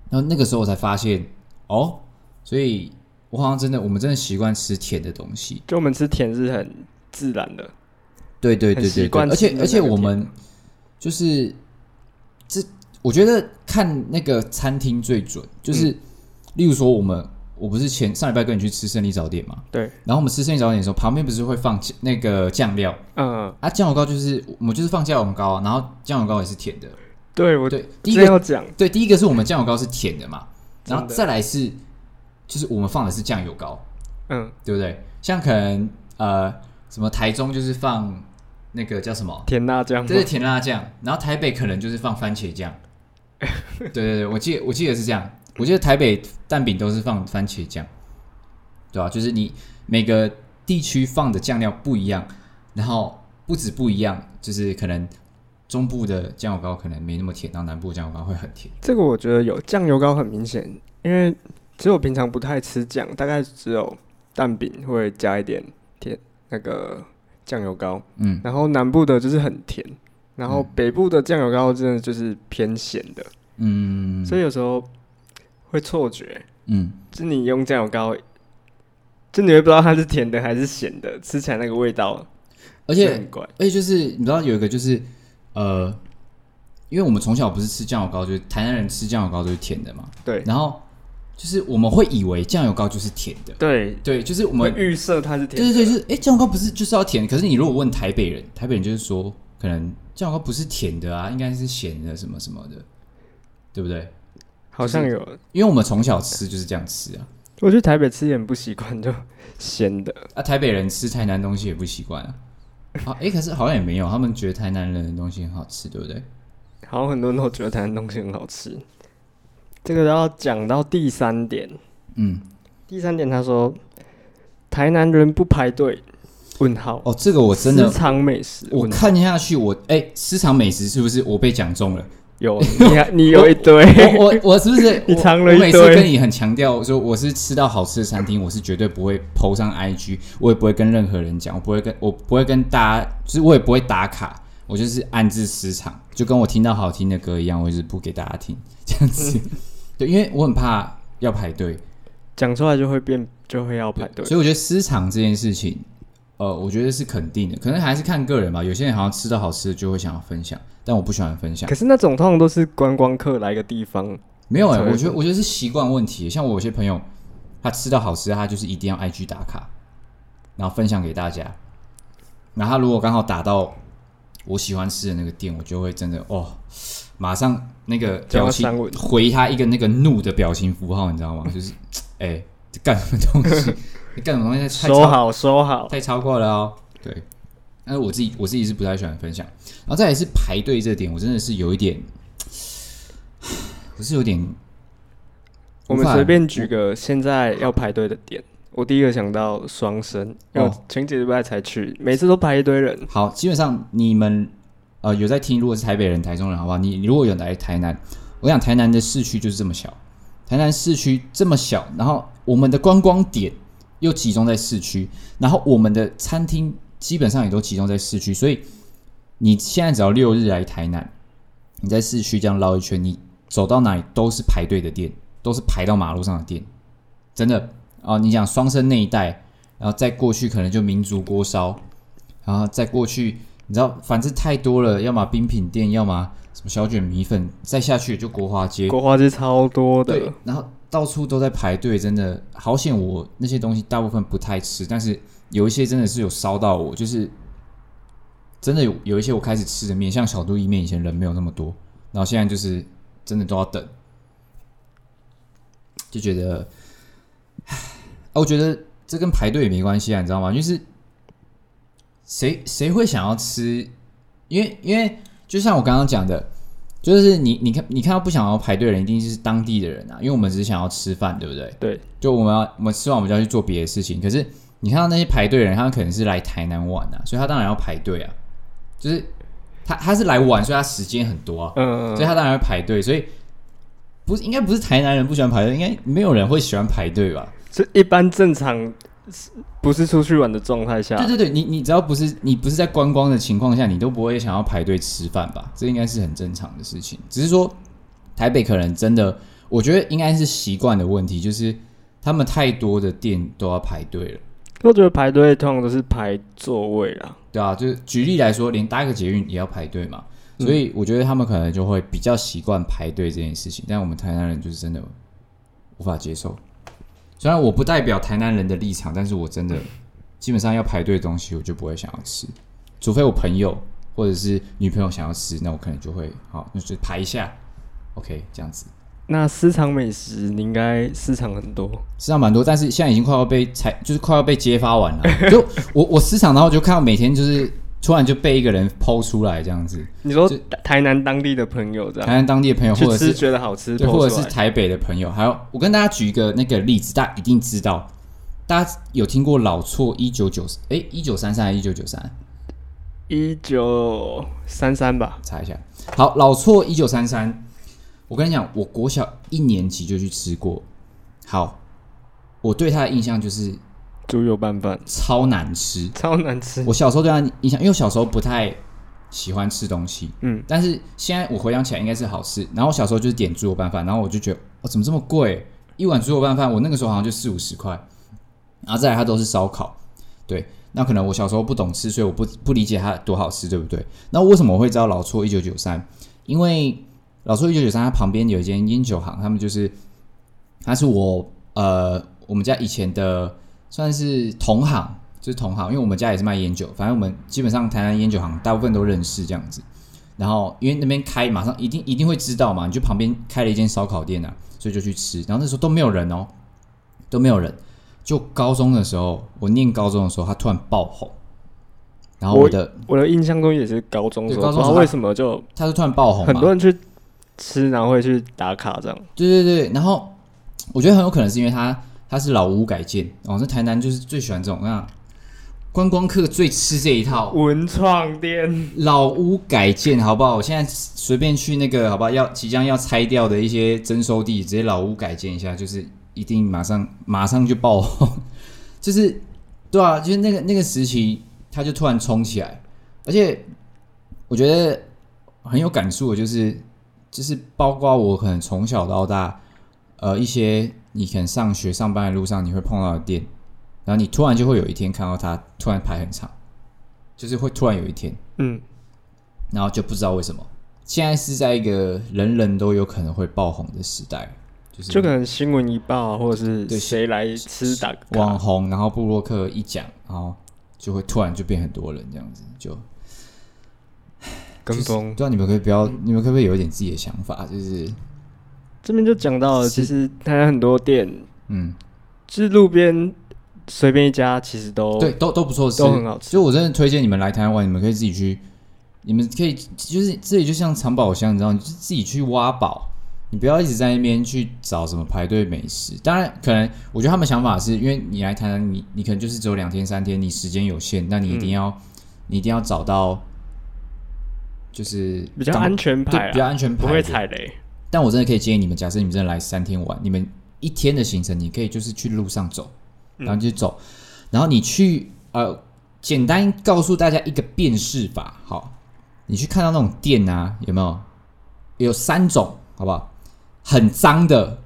然后那个时候我才发现，哦，所以我好像真的，我们真的习惯吃甜的东西。就我们吃甜是很自然的，对对对对对，而且而且我们就是这，我觉得看那个餐厅最准，就是、嗯、例如说我们，我不是前上礼拜跟你去吃胜利早点嘛，对，然后我们吃胜利早点的时候，旁边不是会放那个酱料，嗯，啊酱油膏就是我们就是放酱油膏，然后酱油膏也是甜的。对，我对第一个要讲，对第一个是我们酱油膏是甜的嘛，然后再来是就是我们放的是酱油膏，嗯，对不对？像可能呃什么台中就是放那个叫什么甜辣酱，这是甜辣酱，然后台北可能就是放番茄酱，对对对，我记得我记得是这样，我记得台北蛋饼都是放番茄酱，对吧？就是你每个地区放的酱料不一样，然后不止不一样，就是可能。中部的酱油膏可能没那么甜，然后南部酱油膏会很甜。这个我觉得有酱油膏很明显，因为其实我平常不太吃酱，大概只有蛋饼会加一点甜那个酱油膏。嗯，然后南部的就是很甜，然后北部的酱油膏真的就是偏咸的。嗯，所以有时候会错觉。嗯，就你用酱油膏，就你会不知道它是甜的还是咸的，吃起来那个味道，而且很怪。而且就是你知道有一个就是。呃，因为我们从小不是吃酱油膏，就是台南人吃酱油膏都是甜的嘛。对。然后就是我们会以为酱油膏就是甜的。对对，就是我们预设它是甜的。对对对，就是哎，酱油膏不是就是要甜？可是你如果问台北人，台北人就是说，可能酱油膏不是甜的啊，应该是咸的什么什么的，对不对？好像有，因为我们从小吃就是这样吃啊。我去台北吃也很不习惯，就 咸的。啊，台北人吃台南东西也不习惯啊。好，哎、欸，可是好像也没有，他们觉得台南人的东西很好吃，对不对？好像很多人都觉得台南东西很好吃。这个要讲到第三点，嗯，第三点他说，台南人不排队？问号。哦，这个我真的私藏美食，我看下去我，我、欸、哎，私藏美食是不是我被讲中了？有 你，你有一堆，我我，我是不是 你藏了一堆？我每次跟你很强调说，我是吃到好吃的餐厅，我是绝对不会 PO 上 IG，我也不会跟任何人讲，我不会跟我不会跟大家，就是我也不会打卡，我就是暗自私藏，就跟我听到好听的歌一样，我就是不给大家听这样子。嗯、对，因为我很怕要排队，讲出来就会变，就会要排队，所以我觉得私藏这件事情。呃，我觉得是肯定的，可能还是看个人吧。有些人好像吃到好吃的就会想要分享，但我不喜欢分享。可是那种通常都是观光客来个地方，没有哎、欸，我觉得我觉得是习惯问题。像我有些朋友，他吃到好吃的，他就是一定要 IG 打卡，然后分享给大家。然后他如果刚好打到我喜欢吃的那个店，我就会真的哦，马上那个表情回他一个那个怒的表情符号，你知道吗？就是哎，干什么东西？你干什么东西太超？说好说好，太超过了哦。对，但是我自己我自己是不太喜欢分享。然后再来是排队这点，我真的是有一点，我是有点。我们随便举个现在要排队的点，我第一个想到双生，哦，前几礼拜才去，每次都排一堆人。好，基本上你们呃有在听，如果是台北人、台中人，好不好？你你如果有来台南，我想台南的市区就是这么小，台南市区这么小，然后我们的观光点。又集中在市区，然后我们的餐厅基本上也都集中在市区，所以你现在只要六日来台南，你在市区这样绕一圈，你走到哪里都是排队的店，都是排到马路上的店，真的啊！你讲双生那一带，然后再过去可能就民族锅烧，然后再过去，你知道，反正太多了，要么冰品店，要么什么小卷米粉，再下去就国华街，国华街超多的，对，然后。到处都在排队，真的好险！我那些东西大部分不太吃，但是有一些真的是有烧到我，就是真的有有一些我开始吃的面，像小肚意面，以前人没有那么多，然后现在就是真的都要等，就觉得，唉，我觉得这跟排队也没关系啊，你知道吗？就是谁谁会想要吃？因为因为就像我刚刚讲的。就是你你看你看到不想要排队的人，一定是当地的人啊，因为我们只是想要吃饭，对不对？对，就我们要我们吃完我们就要去做别的事情。可是你看到那些排队的人，他们可能是来台南玩啊，所以他当然要排队啊。就是他他是来玩，所以他时间很多啊，嗯，嗯，所以他当然要排队。所以不是应该不是台南人不喜欢排队，应该没有人会喜欢排队吧？是一般正常。不是出去玩的状态下，对对对，你你只要不是你不是在观光的情况下，你都不会想要排队吃饭吧？这应该是很正常的事情。只是说台北可能真的，我觉得应该是习惯的问题，就是他们太多的店都要排队了。我觉得排队通常都是排座位啦，对啊，就是举例来说，连搭个捷运也要排队嘛，所以我觉得他们可能就会比较习惯排队这件事情。但我们台南人就是真的无法接受。虽然我不代表台南人的立场，但是我真的 基本上要排队的东西，我就不会想要吃，除非我朋友或者是女朋友想要吃，那我可能就会好，那就排一下，OK，这样子。那私藏美食，你应该私藏很多，私藏蛮多，但是现在已经快要被采，就是快要被揭发完了。就我我私藏，然后就看到每天就是。突然就被一个人抛出来这样子，你说台南当地的朋友这样，台南当地的朋友，或者是觉得好吃，或者是台北的朋友，还有我跟大家举一个那个例子，大家一定知道，大家有听过老错一九九哎一九三三还是一九九三？一九三三吧，查一下。好，老错一九三三，我跟你讲，我国小一年级就去吃过。好，我对他的印象就是。猪肉拌饭超难吃，超难吃。我小时候对他印象，因为我小时候不太喜欢吃东西，嗯，但是现在我回想起来应该是好吃。然后我小时候就是点猪肉拌饭，然后我就觉得，哦，怎么这么贵？一碗猪肉拌饭，我那个时候好像就四五十块。然后再来，它都是烧烤，对。那可能我小时候不懂吃，所以我不不理解它多好吃，对不对？那为什么我会知道老错一九九三？因为老厝一九九三，它旁边有一间烟酒行，他们就是，他是我呃我们家以前的。算是同行，就是同行，因为我们家也是卖烟酒，反正我们基本上台南烟酒行大部分都认识这样子。然后因为那边开，马上一定一定会知道嘛，你就旁边开了一间烧烤店啊，所以就去吃。然后那时候都没有人哦，都没有人。就高中的时候，我念高中的时候，他突然爆红。然后我的我，我的印象中也是高中时候，高中时候为什么就他是突然爆红，很多人去吃，然后会去打卡这样。对对对，然后我觉得很有可能是因为他。它是老屋改建哦，在台南就是最喜欢这种啊，观光客最吃这一套文创店老屋改建，好不好？我现在随便去那个，好不好？要即将要拆掉的一些征收地，直接老屋改建一下，就是一定马上马上就爆红，就是对啊，就是那个那个时期，它就突然冲起来，而且我觉得很有感触的，就是就是包括我可能从小到大，呃，一些。你可能上学上班的路上，你会碰到的店，然后你突然就会有一天看到它突然排很长，就是会突然有一天，嗯，然后就不知道为什么。现在是在一个人人都有可能会爆红的时代，就是就可能新闻一报，或者是对谁来吃打网红，然后布洛克一讲，然后就会突然就变很多人这样子，就跟风。就是，不知道你们可以不要，你们可不可以有一点自己的想法，就是。这边就讲到了，其实台湾很多店，嗯，就是路边随便一家，其实都对，都都不错吃，都很好吃。就我真的推荐你们来台湾玩，你们可以自己去，你们可以就是自己就像藏宝箱，你知道，你就自己去挖宝，你不要一直在那边去找什么排队美食。当然，可能我觉得他们想法是因为你来台湾，你你可能就是只有两天三天，你时间有限，那你一定要、嗯、你一定要找到就是比较安全牌，比较安全牌，不会踩雷。但我真的可以建议你们，假设你们真的来三天玩，你们一天的行程，你可以就是去路上走，然后就走，然后你去呃，简单告诉大家一个辨识法，好，你去看到那种店啊，有没有？有三种，好不好？很脏的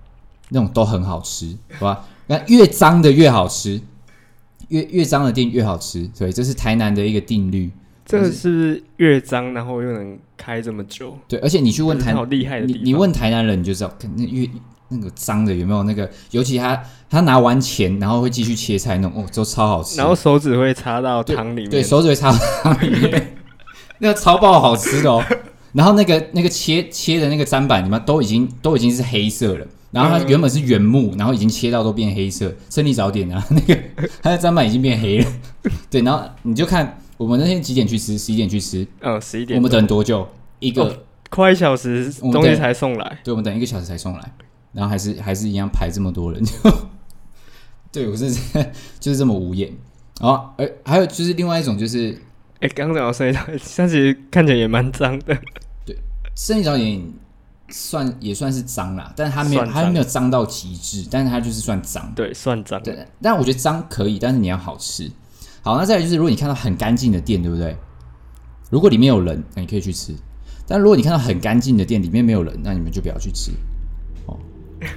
那种都很好吃，好吧？那越脏的越好吃，越越脏的店越好吃，对，这是台南的一个定律。这个是越脏，然后又能开这么久。对，而且你去问台，好厉害的，你你问台南人，你就知道，那越那个脏的有没有那个？尤其他他拿完钱，然后会继续切菜弄，哦，都超好吃。然后手指会插到汤里面，对，手指会插到汤里面，那个超爆好吃的哦。然后那个那个切切的那个砧板，你们都已经都已经是黑色了。然后它原本是原木，然后已经切到都变黑色。胜利早点啊，那个它的砧板已经变黑了。对，然后你就看。我们那天几点去吃？十一点去吃。嗯，十一点。我们等多久？一个快一小时东西才送来，对，我们等一个小时才送来，然后还是还是一样排这么多人，就 对我是 就是这么无言。然后，哎，还有就是另外一种就是，哎，刚刚讲到生意早点，但其实看起来也蛮脏的。对，生意早点算也算是脏啦，但是它没有它没有脏到极致，但是它就是算脏，对，算脏。对，但我觉得脏可以，但是你要好吃。好，那再来就是，如果你看到很干净的店，对不对？如果里面有人，那你可以去吃。但如果你看到很干净的店，里面没有人，那你们就不要去吃。哦，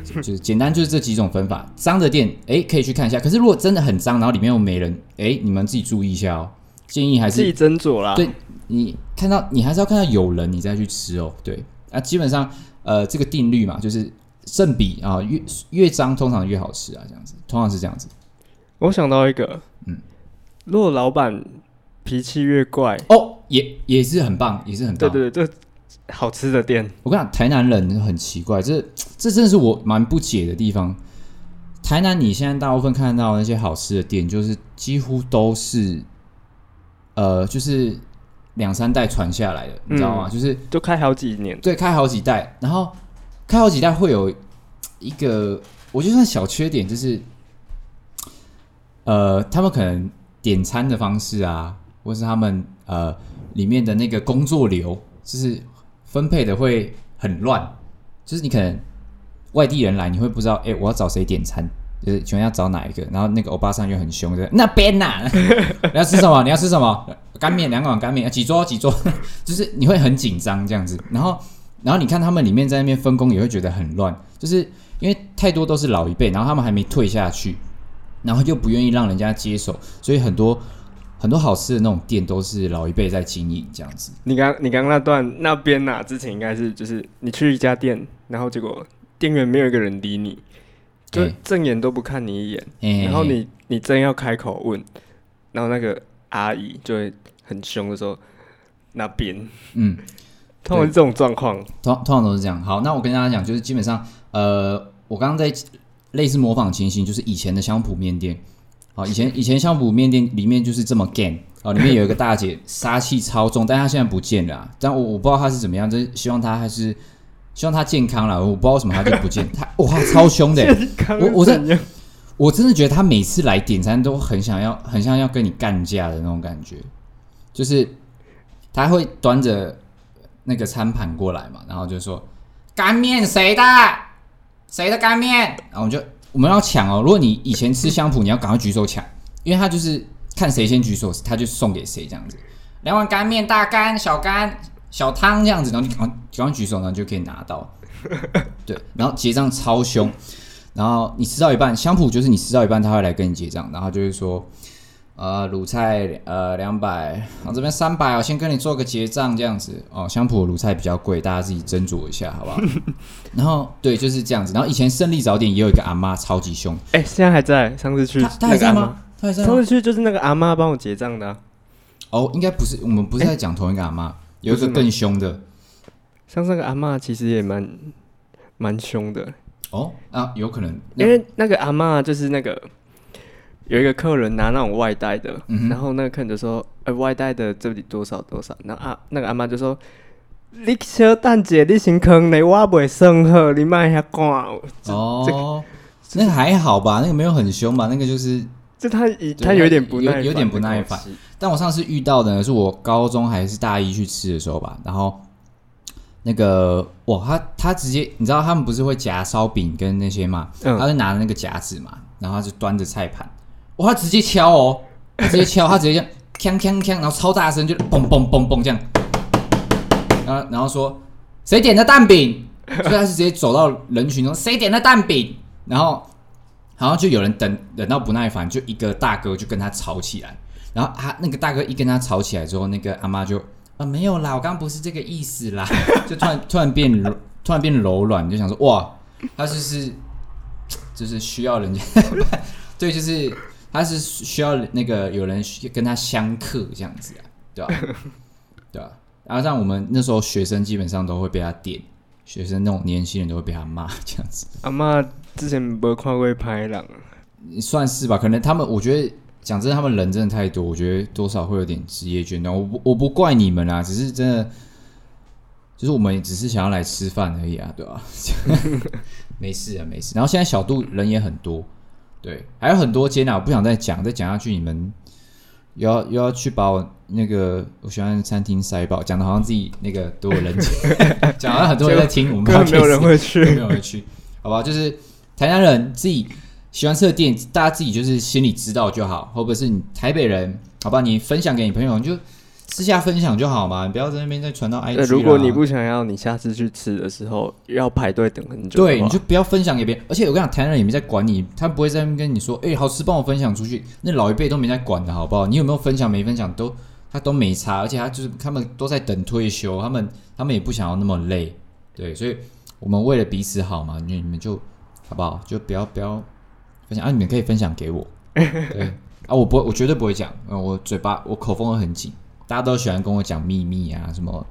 就是简单就是这几种分法。脏的店，哎，可以去看一下。可是如果真的很脏，然后里面又没人，哎，你们自己注意一下哦。建议还是自己斟酌啦。对，你看到你还是要看到有人，你再去吃哦。对，啊，基本上呃这个定律嘛，就是胜比啊，越越脏通常越好吃啊，这样子，通常是这样子。我想到一个，嗯。如果老板脾气越怪哦，也也是很棒，也是很棒。对对对，这好吃的店。我跟你讲，台南人很奇怪，这这真的是我蛮不解的地方。台南你现在大部分看到那些好吃的店，就是几乎都是，呃，就是两三代传下来的，你知道吗？嗯、就是都开好几年，对，开好几代，然后开好几代会有一个，我觉得算小缺点，就是，呃，他们可能。点餐的方式啊，或是他们呃里面的那个工作流，就是分配的会很乱。就是你可能外地人来，你会不知道，哎、我要找谁点餐，就是请问要找哪一个？然后那个欧巴桑又很凶的，那边呐、你要吃什么？你要吃什么？干面，两碗干面，几桌几桌？就是你会很紧张这样子。然后，然后你看他们里面在那边分工，也会觉得很乱，就是因为太多都是老一辈，然后他们还没退下去。然后又不愿意让人家接手，所以很多很多好吃的那种店都是老一辈在经营这样子。你刚你刚刚那段那边呐、啊，之前应该是就是你去一家店，然后结果店员没有一个人理你，就正眼都不看你一眼，欸、然后你你真要开口问，然后那个阿姨就会很凶的说那边，嗯，通常是这种状况，通通常都是这样。好，那我跟大家讲，就是基本上，呃，我刚刚在。类似模仿情形，就是以前的香蒲面店，好，以前以前香蒲面店里面就是这么干，啊，里面有一个大姐杀气超重，但她现在不见了，但我我不知道她是怎么样，就是希望她还是希望她健康了，我不知道为什么她就不见，她哇超凶的，我我真我真的觉得她每次来点餐都很想要，很像要跟你干架的那种感觉，就是她会端着那个餐盘过来嘛，然后就说干面谁的？谁的干面？然后我就我们要抢哦。如果你以前吃香蒲，你要赶快举手抢，因为他就是看谁先举手，他就送给谁这样子。两碗干面，大干、小干、小汤这样子，然后你赶快赶快举手，然后就可以拿到。对，然后结账超凶。然后你吃到一半，香蒲就是你吃到一半，他会来跟你结账，然后就是说。呃，卤菜呃两百，我、哦、这边三百，我先跟你做个结账这样子哦。香蒲卤菜比较贵，大家自己斟酌一下，好不好？然后对，就是这样子。然后以前胜利早点也有一个阿妈超级凶，哎、欸，现在还在。上次去他，他还在吗？他还在。上次去就是那个阿妈帮我结账的、啊。哦，应该不是，我们不是在讲同一个阿妈，欸、有一个更凶的。像那个阿妈其实也蛮蛮凶的。哦啊，有可能，因为那个阿妈就是那个。有一个客人拿那种外带的，嗯、然后那个客人就说：“哎、欸，外带的这里多少多少。”然后啊，那个阿妈就说：“你小蛋姐，你先坑你，我不会生喝，你卖下干。”哦，那个还好吧，那个没有很凶吧？那个就是，就他他有点不耐有，有点不耐烦。但我上次遇到的呢，是我高中还是大一去吃的时候吧。然后那个哇，他他直接，你知道他们不是会夹烧饼跟那些嘛？嗯、他就拿着那个夹子嘛，然后他就端着菜盘。哇！他直接敲哦，直接敲，他直接这样锵锵锵，然后超大声，就嘣嘣嘣嘣这样。然后然后说谁点的蛋饼？所以他是直接走到人群中，谁点的蛋饼？然后然后就有人等等到不耐烦，就一个大哥就跟他吵起来。然后他那个大哥一跟他吵起来之后，那个阿妈就啊没有啦，我刚刚不是这个意思啦，就突然突然变，突然变柔软，就想说哇，他就是就是需要人家 对，就是。他是需要那个有人跟他相克这样子啊，对吧？对吧？然后像我们那时候学生基本上都会被他点，学生那种年轻人都会被他骂这样子。阿妈之前没看过拍档，算是吧？可能他们，我觉得讲真的，他们人真的太多，我觉得多少会有点职业倦怠。我不，我不怪你们啦，只是真的，就是我们只是想要来吃饭而已啊，对吧、啊？没事啊，没事。然后现在小杜人也很多，对，还有很多间啊，我不想再讲，再讲下去你们又要又要去把我那个我喜欢的餐厅塞爆，讲的好像自己那个多有人气，讲了很多人在听，我们根本没有人会去，没有人会去，好吧？就是台南人自己喜欢吃的店，大家自己就是心里知道就好，或者是你台北人，好吧？你分享给你朋友，你就。私下分享就好嘛，你不要在那边再传到 IG。如果你不想要，你下次去吃的时候要排队等很久。对，你就不要分享给别人。而且我跟你讲，台南人也没在管你，他不会在那边跟你说：“哎、欸，好吃，帮我分享出去。”那老一辈都没在管的，好不好？你有没有分享没分享都他都没差，而且他就是他们都在等退休，他们他们也不想要那么累。对，所以我们为了彼此好嘛，你你们就好不好？就不要不要分享啊！你们可以分享给我。对 啊，我不会，我绝对不会讲。我嘴巴我口风很紧。大家都喜欢跟我讲秘密啊，什么，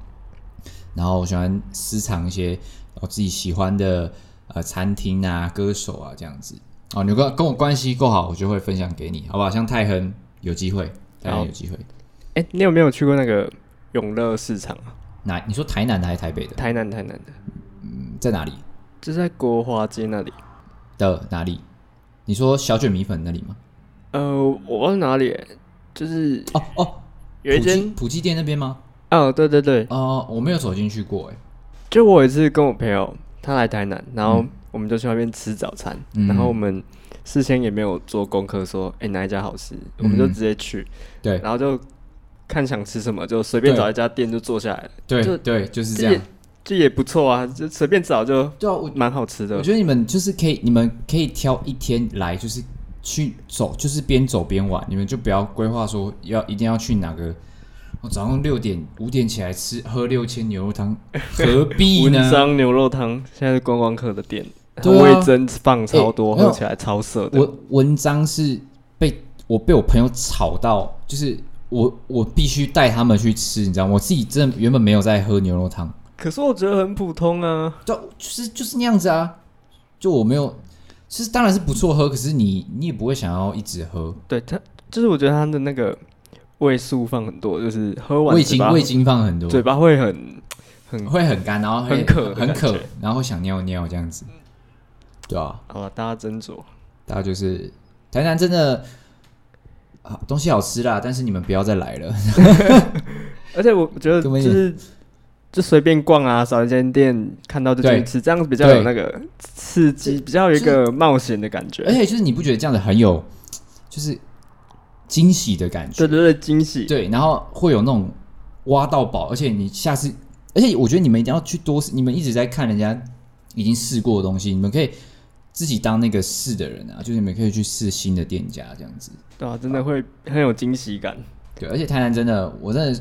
然后我喜欢私藏一些我自己喜欢的呃餐厅啊、歌手啊这样子哦。你跟跟我关系够好，我就会分享给你，好不好？像泰亨有机会，泰亨有机会。哎、欸，你有没有去过那个永乐市场啊？哪？你说台南的还是台北的？台南，台南的。嗯，在哪里？就在国华街那里的哪里？你说小卷米粉那里吗？呃，我忘了哪里，就是哦哦。有一间普济店那边吗？哦，对对对，哦，我没有走进去过，哎，就我有一次跟我朋友，他来台南，然后我们就去那边吃早餐，嗯、然后我们事先也没有做功课，说，哎、欸，哪一家好吃，嗯、我们就直接去，对，然后就看想吃什么，就随便找一家店就坐下来了，对，就对，就是这样，这也不错啊，就随便找就，对啊，蛮好吃的。我觉得你们就是可以，你们可以挑一天来，就是。去走就是边走边玩，你们就不要规划说要一定要去哪个。我早上六点五点起来吃喝六千牛肉汤，何必呢？文章牛肉汤现在是观光客的店，味噌放超多，喝起来超涩的。我文章是被我被我朋友吵到，就是我我必须带他们去吃，你知道吗？我自己真的原本没有在喝牛肉汤，可是我觉得很普通啊，就就是就是那样子啊，就我没有。其实当然是不错喝，可是你你也不会想要一直喝。对它，就是我觉得它的那个味素放很多，就是喝完味精味精放很多，嘴巴会很很会很干，然后很渴很渴，然后会想尿尿这样子。对啊，好，大家斟酌。大家就是台南真的啊，东西好吃啦，但是你们不要再来了。而且我觉得就是。就随便逛啊，找一间店看到就进去吃，这样子比较有那个刺激，比较有一个冒险的感觉。而且就是你不觉得这样子很有，就是惊喜的感觉？对对对，惊喜。对，然后会有那种挖到宝，而且你下次，而且我觉得你们一定要去多试。你们一直在看人家已经试过的东西，你们可以自己当那个试的人啊，就是你们可以去试新的店家这样子。对啊，真的会很有惊喜感。对，而且台南真的，我真的。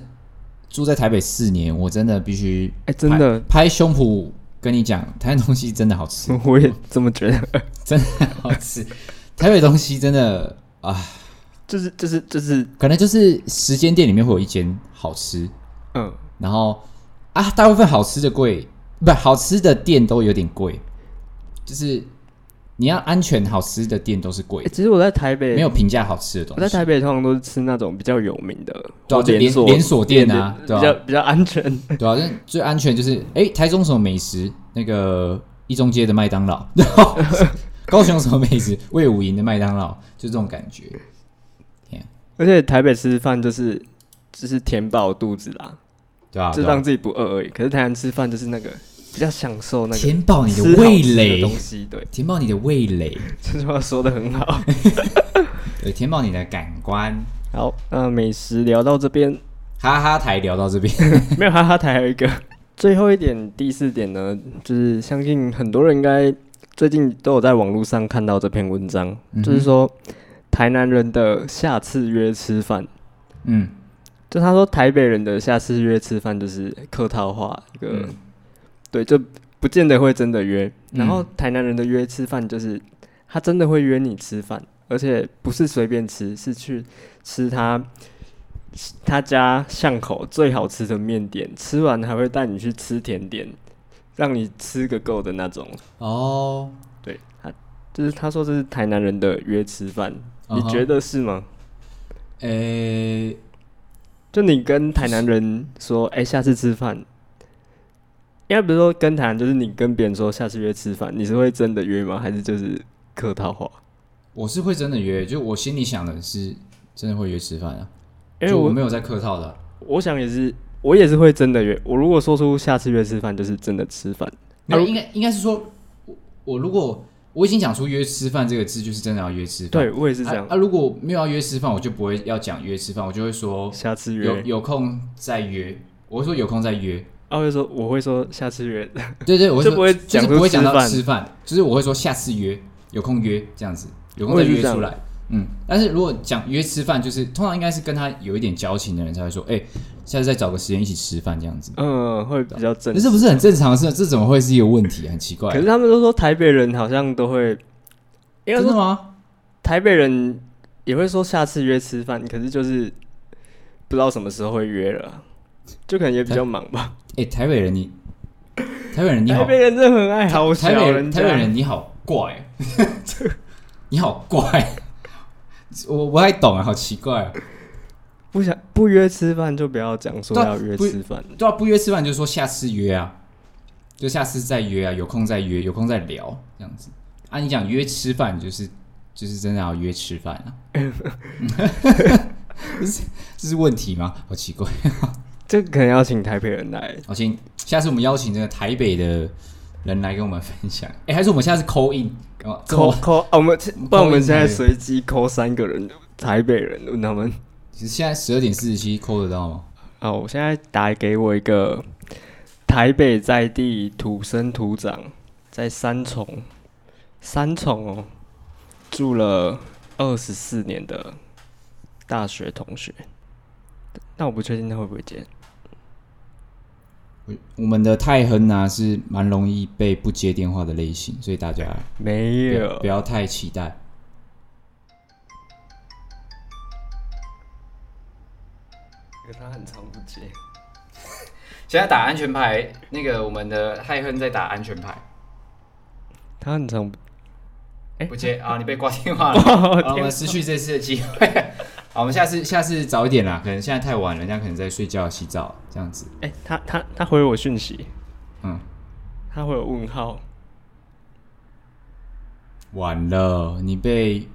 住在台北四年，我真的必须哎，真的拍胸脯跟你讲，台湾东西真的好吃。我也这么觉得，真的好吃。台北东西真的啊，就是就是就是，可能就是十间店里面会有一间好吃，嗯，然后啊，大部分好吃的贵，不好吃的店都有点贵，就是。你要安全好吃的店都是贵。其实我在台北没有评价好吃的东西。我在台北通常都是吃那种比较有名的，对，连锁连锁店啊，比较比较安全。对啊，最安全就是哎，台中什么美食？那个一中街的麦当劳，然 后高雄什么美食？魏武营的麦当劳，就这种感觉。天而且台北吃饭就是就是填饱肚子啦，对啊，就让自己不饿而已。可是台南吃饭就是那个。比较享受那个填饱你的味蕾。东西，对，填饱你的味蕾，这句话说的很好。对，填饱你的感官。好，那美食聊到这边，哈哈台聊到这边，没有哈哈台，还有一个。最后一点，第四点呢，就是相信很多人应该最近都有在网络上看到这篇文章，嗯、就是说台南人的下次约吃饭，嗯，就他说台北人的下次约吃饭就是客套话一个。嗯对，就不见得会真的约。然后台南人的约吃饭，就是他真的会约你吃饭，而且不是随便吃，是去吃他他家巷口最好吃的面点，吃完还会带你去吃甜点，让你吃个够的那种。哦，对，他就是他说这是台南人的约吃饭，你觉得是吗？诶、欸，就你跟台南人说，哎、欸，下次吃饭。应该比如说跟谈，就是你跟别人说下次约吃饭，你是会真的约吗？还是就是客套话？我是会真的约，就我心里想的是真的会约吃饭啊，因为我没有在客套的、啊。我想也是，我也是会真的约。我如果说出下次约吃饭，就是真的吃饭。没有，应该应该是说，我我如果我已经讲出约吃饭这个字，就是真的要约吃饭。对，我也是这样。啊，啊如果没有要约吃饭，我就不会要讲约吃饭，我就会说下次约，有有空再约。我会说有空再约。啊，会说我会说下次约。对对，我就不会讲，就是不会讲到吃饭，就是我会说下次约，有空约这样子，有空再约出来。嗯，但是如果讲约吃饭，就是通常应该是跟他有一点交情的人才会说，哎、欸，下次再找个时间一起吃饭这样子。嗯，会比较正。这不是很正常的事？这怎么会是一个问题？很奇怪。可是他们都说台北人好像都会，真的吗？台北人也会说下次约吃饭，可是就是不知道什么时候会约了，就可能也比较忙吧。哎、欸，台北人你，台北人你好，台北人真的很爱好台北人，台北人你好怪，你好怪。我不太懂啊，好奇怪啊！不想不约吃饭就不要讲说要约吃饭，对啊，不约吃饭就说下次约啊，就下次再约啊，有空再约，有空再聊这样子啊。你讲约吃饭就是就是真的要约吃饭啊？这是这是问题吗？好奇怪，这可能要请台北人来。好，请下次我们邀请这个台北的人来跟我们分享。哎、欸，还是我们下次 call in。扣扣，我们不然我们现在随机扣三个人，台北人问他们。其实现在十二点四十七扣得到吗？哦，我现在打给我一个台北在地土生土长，在三重，三重哦，住了二十四年的大学同学，但我不确定他会不会接。我们的泰亨呢、啊、是蛮容易被不接电话的类型，所以大家没有不要太期待。可他很常不接。现在打安全牌，那个我们的泰亨在打安全牌。他很常不，欸、不接啊！你被挂电话了，我们失去这次的机会。好，我们下次下次早一点啦，可能现在太晚了，人家可能在睡觉、洗澡这样子。哎、欸，他他他回我讯息，嗯，他回我问号，完了，你被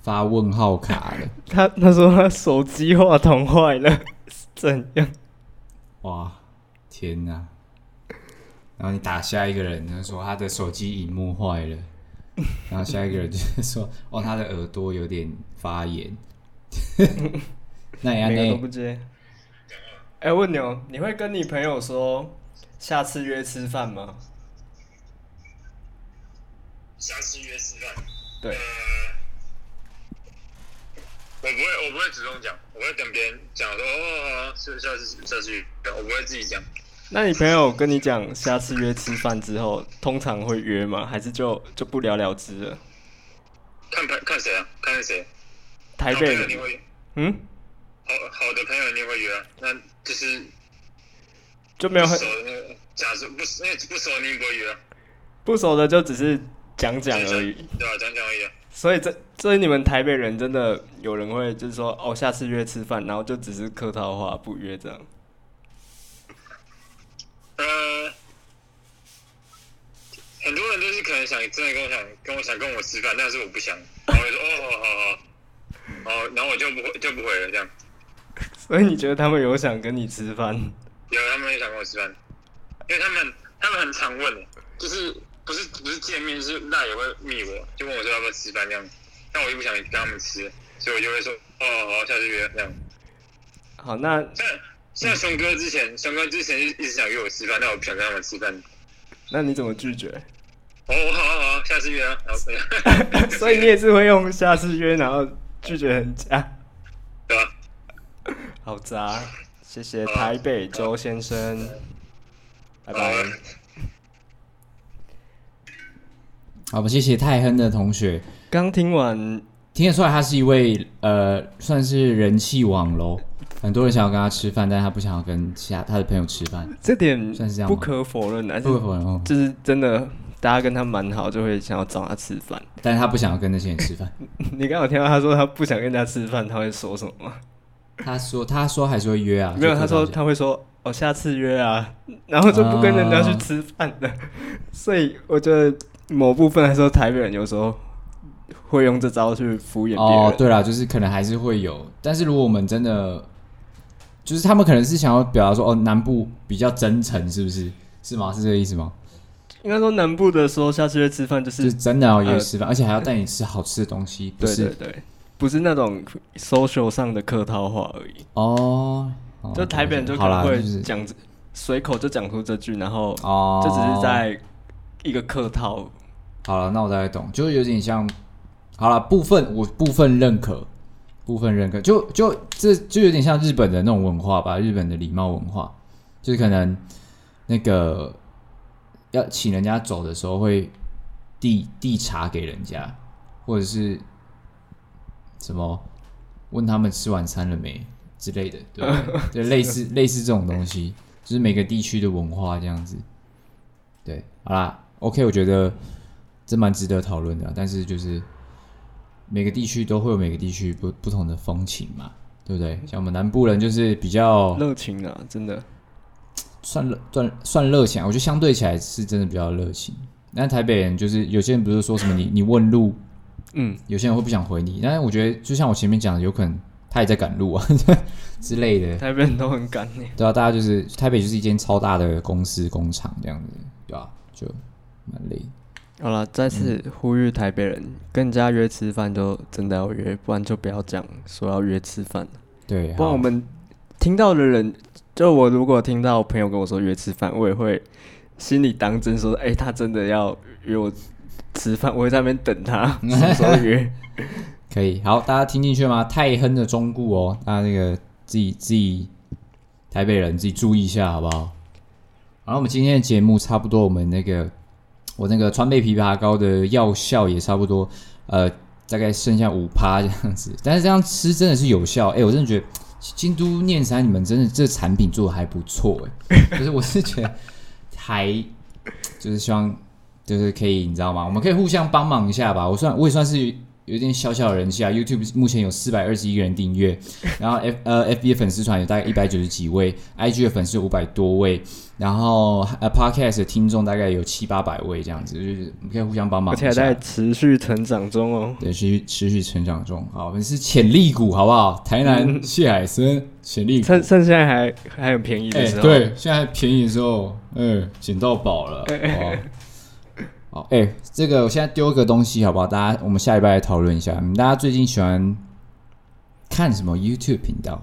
发问号卡了。他他说他手机话筒坏了，怎样？哇，天哪！然后你打下一个人，他说他的手机荧幕坏了，然后下一个人就是说，哦，他的耳朵有点发炎。那也每个都不接。哎、欸，问你哦，你会跟你朋友说下次约吃饭吗？下次约吃饭。对。呃、我不会，我不会主动讲，我会跟别人讲说哦，是下次下次约，我不会自己讲。那你朋友跟你讲下次约吃饭之后，通常会约吗？还是就就不了了之了？看看看谁啊？看是谁？台北人，嗯，好好的朋友你会约，那就是就没有很熟的，假设不熟，那不熟你不会约，不熟的就只是讲讲而已，对啊，讲讲而已。啊所以这所以你们台北人真的有人会就是说哦，下次约吃饭，然后就只是客套话不约这样。呃，很多人都是可能想真的跟我想跟我想跟我吃饭，但是我不想，然后我就说哦，好好好。哦，然后我就不回就不回了，这样。所以你觉得他们有想跟你吃饭？有，他们也想跟我吃饭，因为他们他们很常问，就是不是不是见面，是那也会密我，就问我说要不要吃饭这样。但我又不想跟他们吃，所以我就会说哦，好，下次约这样。好，那像像熊哥之前，熊哥之前一直想约我吃饭，但我不想跟他们吃饭。那你怎么拒绝？哦，好好好，下次约啊，然后 所以你也是会用下次约，然后。拒绝人家，对啊，好渣，谢谢台北周先生，拜拜。好吧，谢谢泰亨的同学。刚听完，听得出来他是一位呃，算是人气网喽。很多人想要跟他吃饭，但是他不想要跟其他他的朋友吃饭。这点算是这样，不可否认，不可否认哦，就是真的。大家跟他蛮好，就会想要找他吃饭，但是他不想要跟那些人吃饭。你刚有听到他说他不想跟人家吃饭，他会说什么吗？他说他说还是会约啊，没有，他说他会说哦，下次约啊，然后就不跟人家去吃饭的。所以我觉得某部分来说，台北人有时候会用这招去敷衍别人。哦，对啦，就是可能还是会有，但是如果我们真的，就是他们可能是想要表达说，哦，南部比较真诚，是不是？是吗？是这个意思吗？应该说南部的时候，下次约吃饭就是，就是真的要约吃饭，呃，而且还要带你吃好吃的东西，不是？对对对，不是那种 social 上的客套话而已。哦。就台北人就可能会讲随口就讲出这句，然后哦，就只是在一个客套。好了，那我大概懂，就有点像。好了，部分我部分认可，部分认可，就就这就有点像日本的那种文化吧，日本的礼貌文化，就是可能那个要请人家走的时候会递递茶给人家，或者是什么问他们吃晚餐了没。之类的，对，就类似类似这种东西，就是每个地区的文化这样子。对，好啦，OK，我觉得这蛮值得讨论的。但是就是每个地区都会有每个地区不不同的风情嘛，对不对？像我们南部人就是比较热情啊，真的算热算算热情，我觉得相对起来是真的比较热情。但台北人就是有些人不是说什么你你问路，嗯，有些人会不想回你。但是我觉得就像我前面讲的，有可能。他也在赶路啊 之类的，台北人都很赶呢。对啊，大家就是台北就是一间超大的公司工厂这样子，对吧、啊？就蛮累。好了，再次呼吁台北人，嗯、跟人家约吃饭就真的要约，不然就不要讲说要约吃饭。对，不然我们听到的人，就我如果听到朋友跟我说约吃饭，我也会心里当真说，哎、欸，他真的要约我吃饭，我会在那边等他 什么时候约。可以，好，大家听进去了吗？太亨的忠告哦，大家那个自己自己台北人自己注意一下，好不好？然后我们今天的节目差不多，我们那个我那个川贝枇杷膏的药效也差不多，呃，大概剩下五趴这样子。但是这样吃真的是有效，哎、欸，我真的觉得京都念山你们真的这产品做的还不错，哎，就是我是觉得还就是希望就是可以，你知道吗？我们可以互相帮忙一下吧。我算我也算是。有点小小的人气啊！YouTube 目前有四百二十一个人订阅，然后 F 呃 FB 的粉丝团有大概一百九十几位，IG 的粉丝五百多位，然后呃 Podcast 的听众大概有七八百位这样子，就是可以互相帮忙。而且还在持续成长中哦，对，持续持续成长中。好，我们是潜力股，好不好？台南谢海森潜力股，趁趁现在还还很便宜的时候，欸、对，现在便宜的时候，嗯，捡到宝了，欸欸好，哎、欸，这个我现在丢个东西，好不好？大家，我们下礼拜来讨论一下。你们大家最近喜欢看什么 YouTube 频道？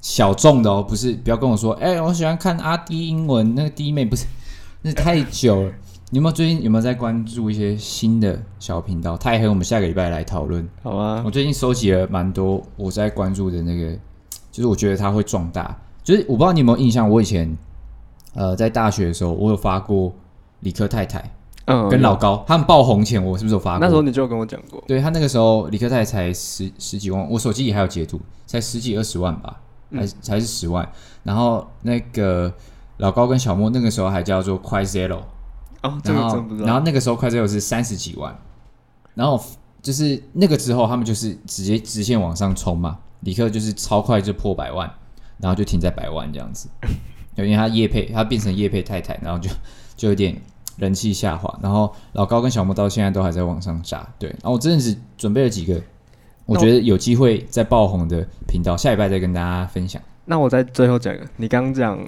小众的哦，不是，不要跟我说，哎、欸，我喜欢看阿滴英文那个弟妹，不是，那太久了。你有没有最近有没有在关注一些新的小频道？太黑，我们下个礼拜来讨论。好啊，我最近收集了蛮多我在关注的那个，就是我觉得它会壮大。就是我不知道你有没有印象，我以前呃在大学的时候，我有发过理科太太。嗯，跟老高他们爆红前，我是不是有发过？那时候你就跟我讲过，对，他那个时候李克太太才十十几万，我手机里还有截图，才十几二十万吧，还是、嗯、才是十万。然后那个老高跟小莫那个时候还叫做 QuiZero 哦，这个真不知道。然后那个时候 QuiZero 是三十几万，然后就是那个之后他们就是直接直线往上冲嘛，李克就是超快就破百万，然后就停在百万这样子，因为他叶配，他变成叶配太太，然后就就有点。人气下滑，然后老高跟小莫到现在都还在往上炸，对。然后我真的是准备了几个，我觉得有机会再爆红的频道，下礼拜再跟大家分享。那我在最后讲个，你刚刚讲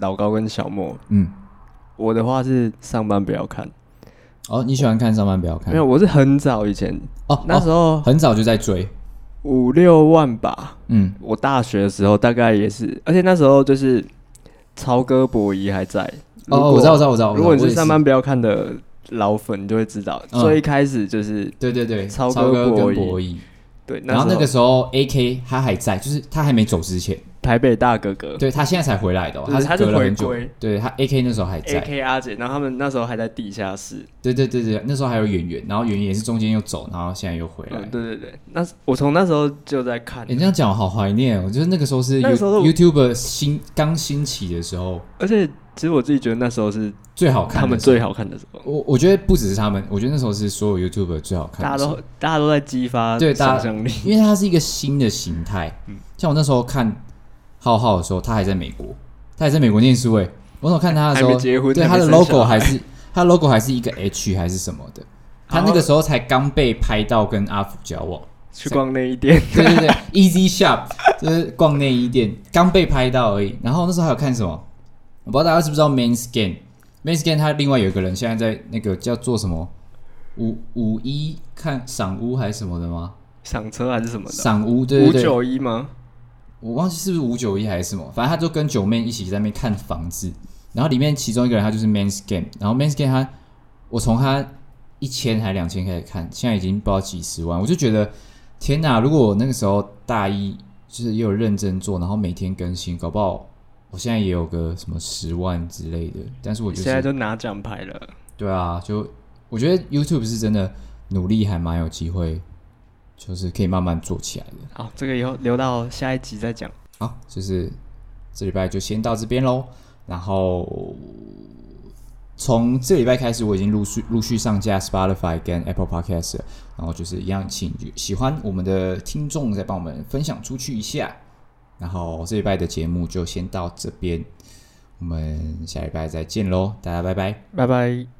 老高跟小莫，嗯，我的话是上班不要看。哦，你喜欢看上班不要看？没有，我是很早以前哦，那时候、哦、很早就在追，五六万吧。嗯，我大学的时候大概也是，而且那时候就是超哥博弈还在。哦，我知道，我知道，我知道。如果你是上班不要看的老粉，你就会知道，最一开始就是对对对，超哥跟博弈。对，然后那个时候 AK 他还在，就是他还没走之前。台北大哥哥，对他现在才回来的，他是隔了很久。对他 AK 那时候还在，AK 阿姐，然后他们那时候还在地下室。对对对对，那时候还有圆圆，然后圆圆也是中间又走，然后现在又回来。对对对，那我从那时候就在看。你这样讲，我好怀念，我觉得那个时候是 YouTube 新刚兴起的时候，而且。其实我自己觉得那时候是最好看，他们最好看的时候。我我觉得不只是他们，我觉得那时候是所有 YouTuber 最好看。大家都大家都在激发对想象力，因为它是一个新的形态。嗯，像我那时候看浩浩的时候，他还在美国，他还在美国念书诶。我有看他的时候，结婚对他的 logo 还是他的 logo 还是一个 H 还是什么的。他那个时候才刚被拍到跟阿福交往，去逛内衣店。对对对，Easy Shop 就是逛内衣店，刚被拍到而已。然后那时候还有看什么？我不知道大家知不知道 Manscaped，Manscaped 他另外有一个人现在在那个叫做什么五五一看赏屋还是什么的吗？赏车还是什么的？赏屋对对对，五九一吗？我忘记是不是五九一还是什么，反正他就跟九妹一起在那边看房子。然后里面其中一个人他就是 Manscaped，然后 Manscaped 他我从他。一千还两千开始看，现在已经不知道几十万，我就觉得天哪！如果我那个时候大一，就是也有认真做，然后每天更新，搞不好我现在也有个什么十万之类的。但是我觉得现在都拿奖牌了。对啊，就我觉得 YouTube 是真的努力还蛮有机会，就是可以慢慢做起来的。好，这个以后留到下一集再讲。好，就是这礼拜就先到这边喽，然后。从这礼拜开始，我已经陆续陆续上架 Spotify 跟 Apple Podcast，然后就是一样，请喜欢我们的听众再帮我们分享出去一下。然后这礼拜的节目就先到这边，我们下礼拜再见喽，大家拜拜，拜拜。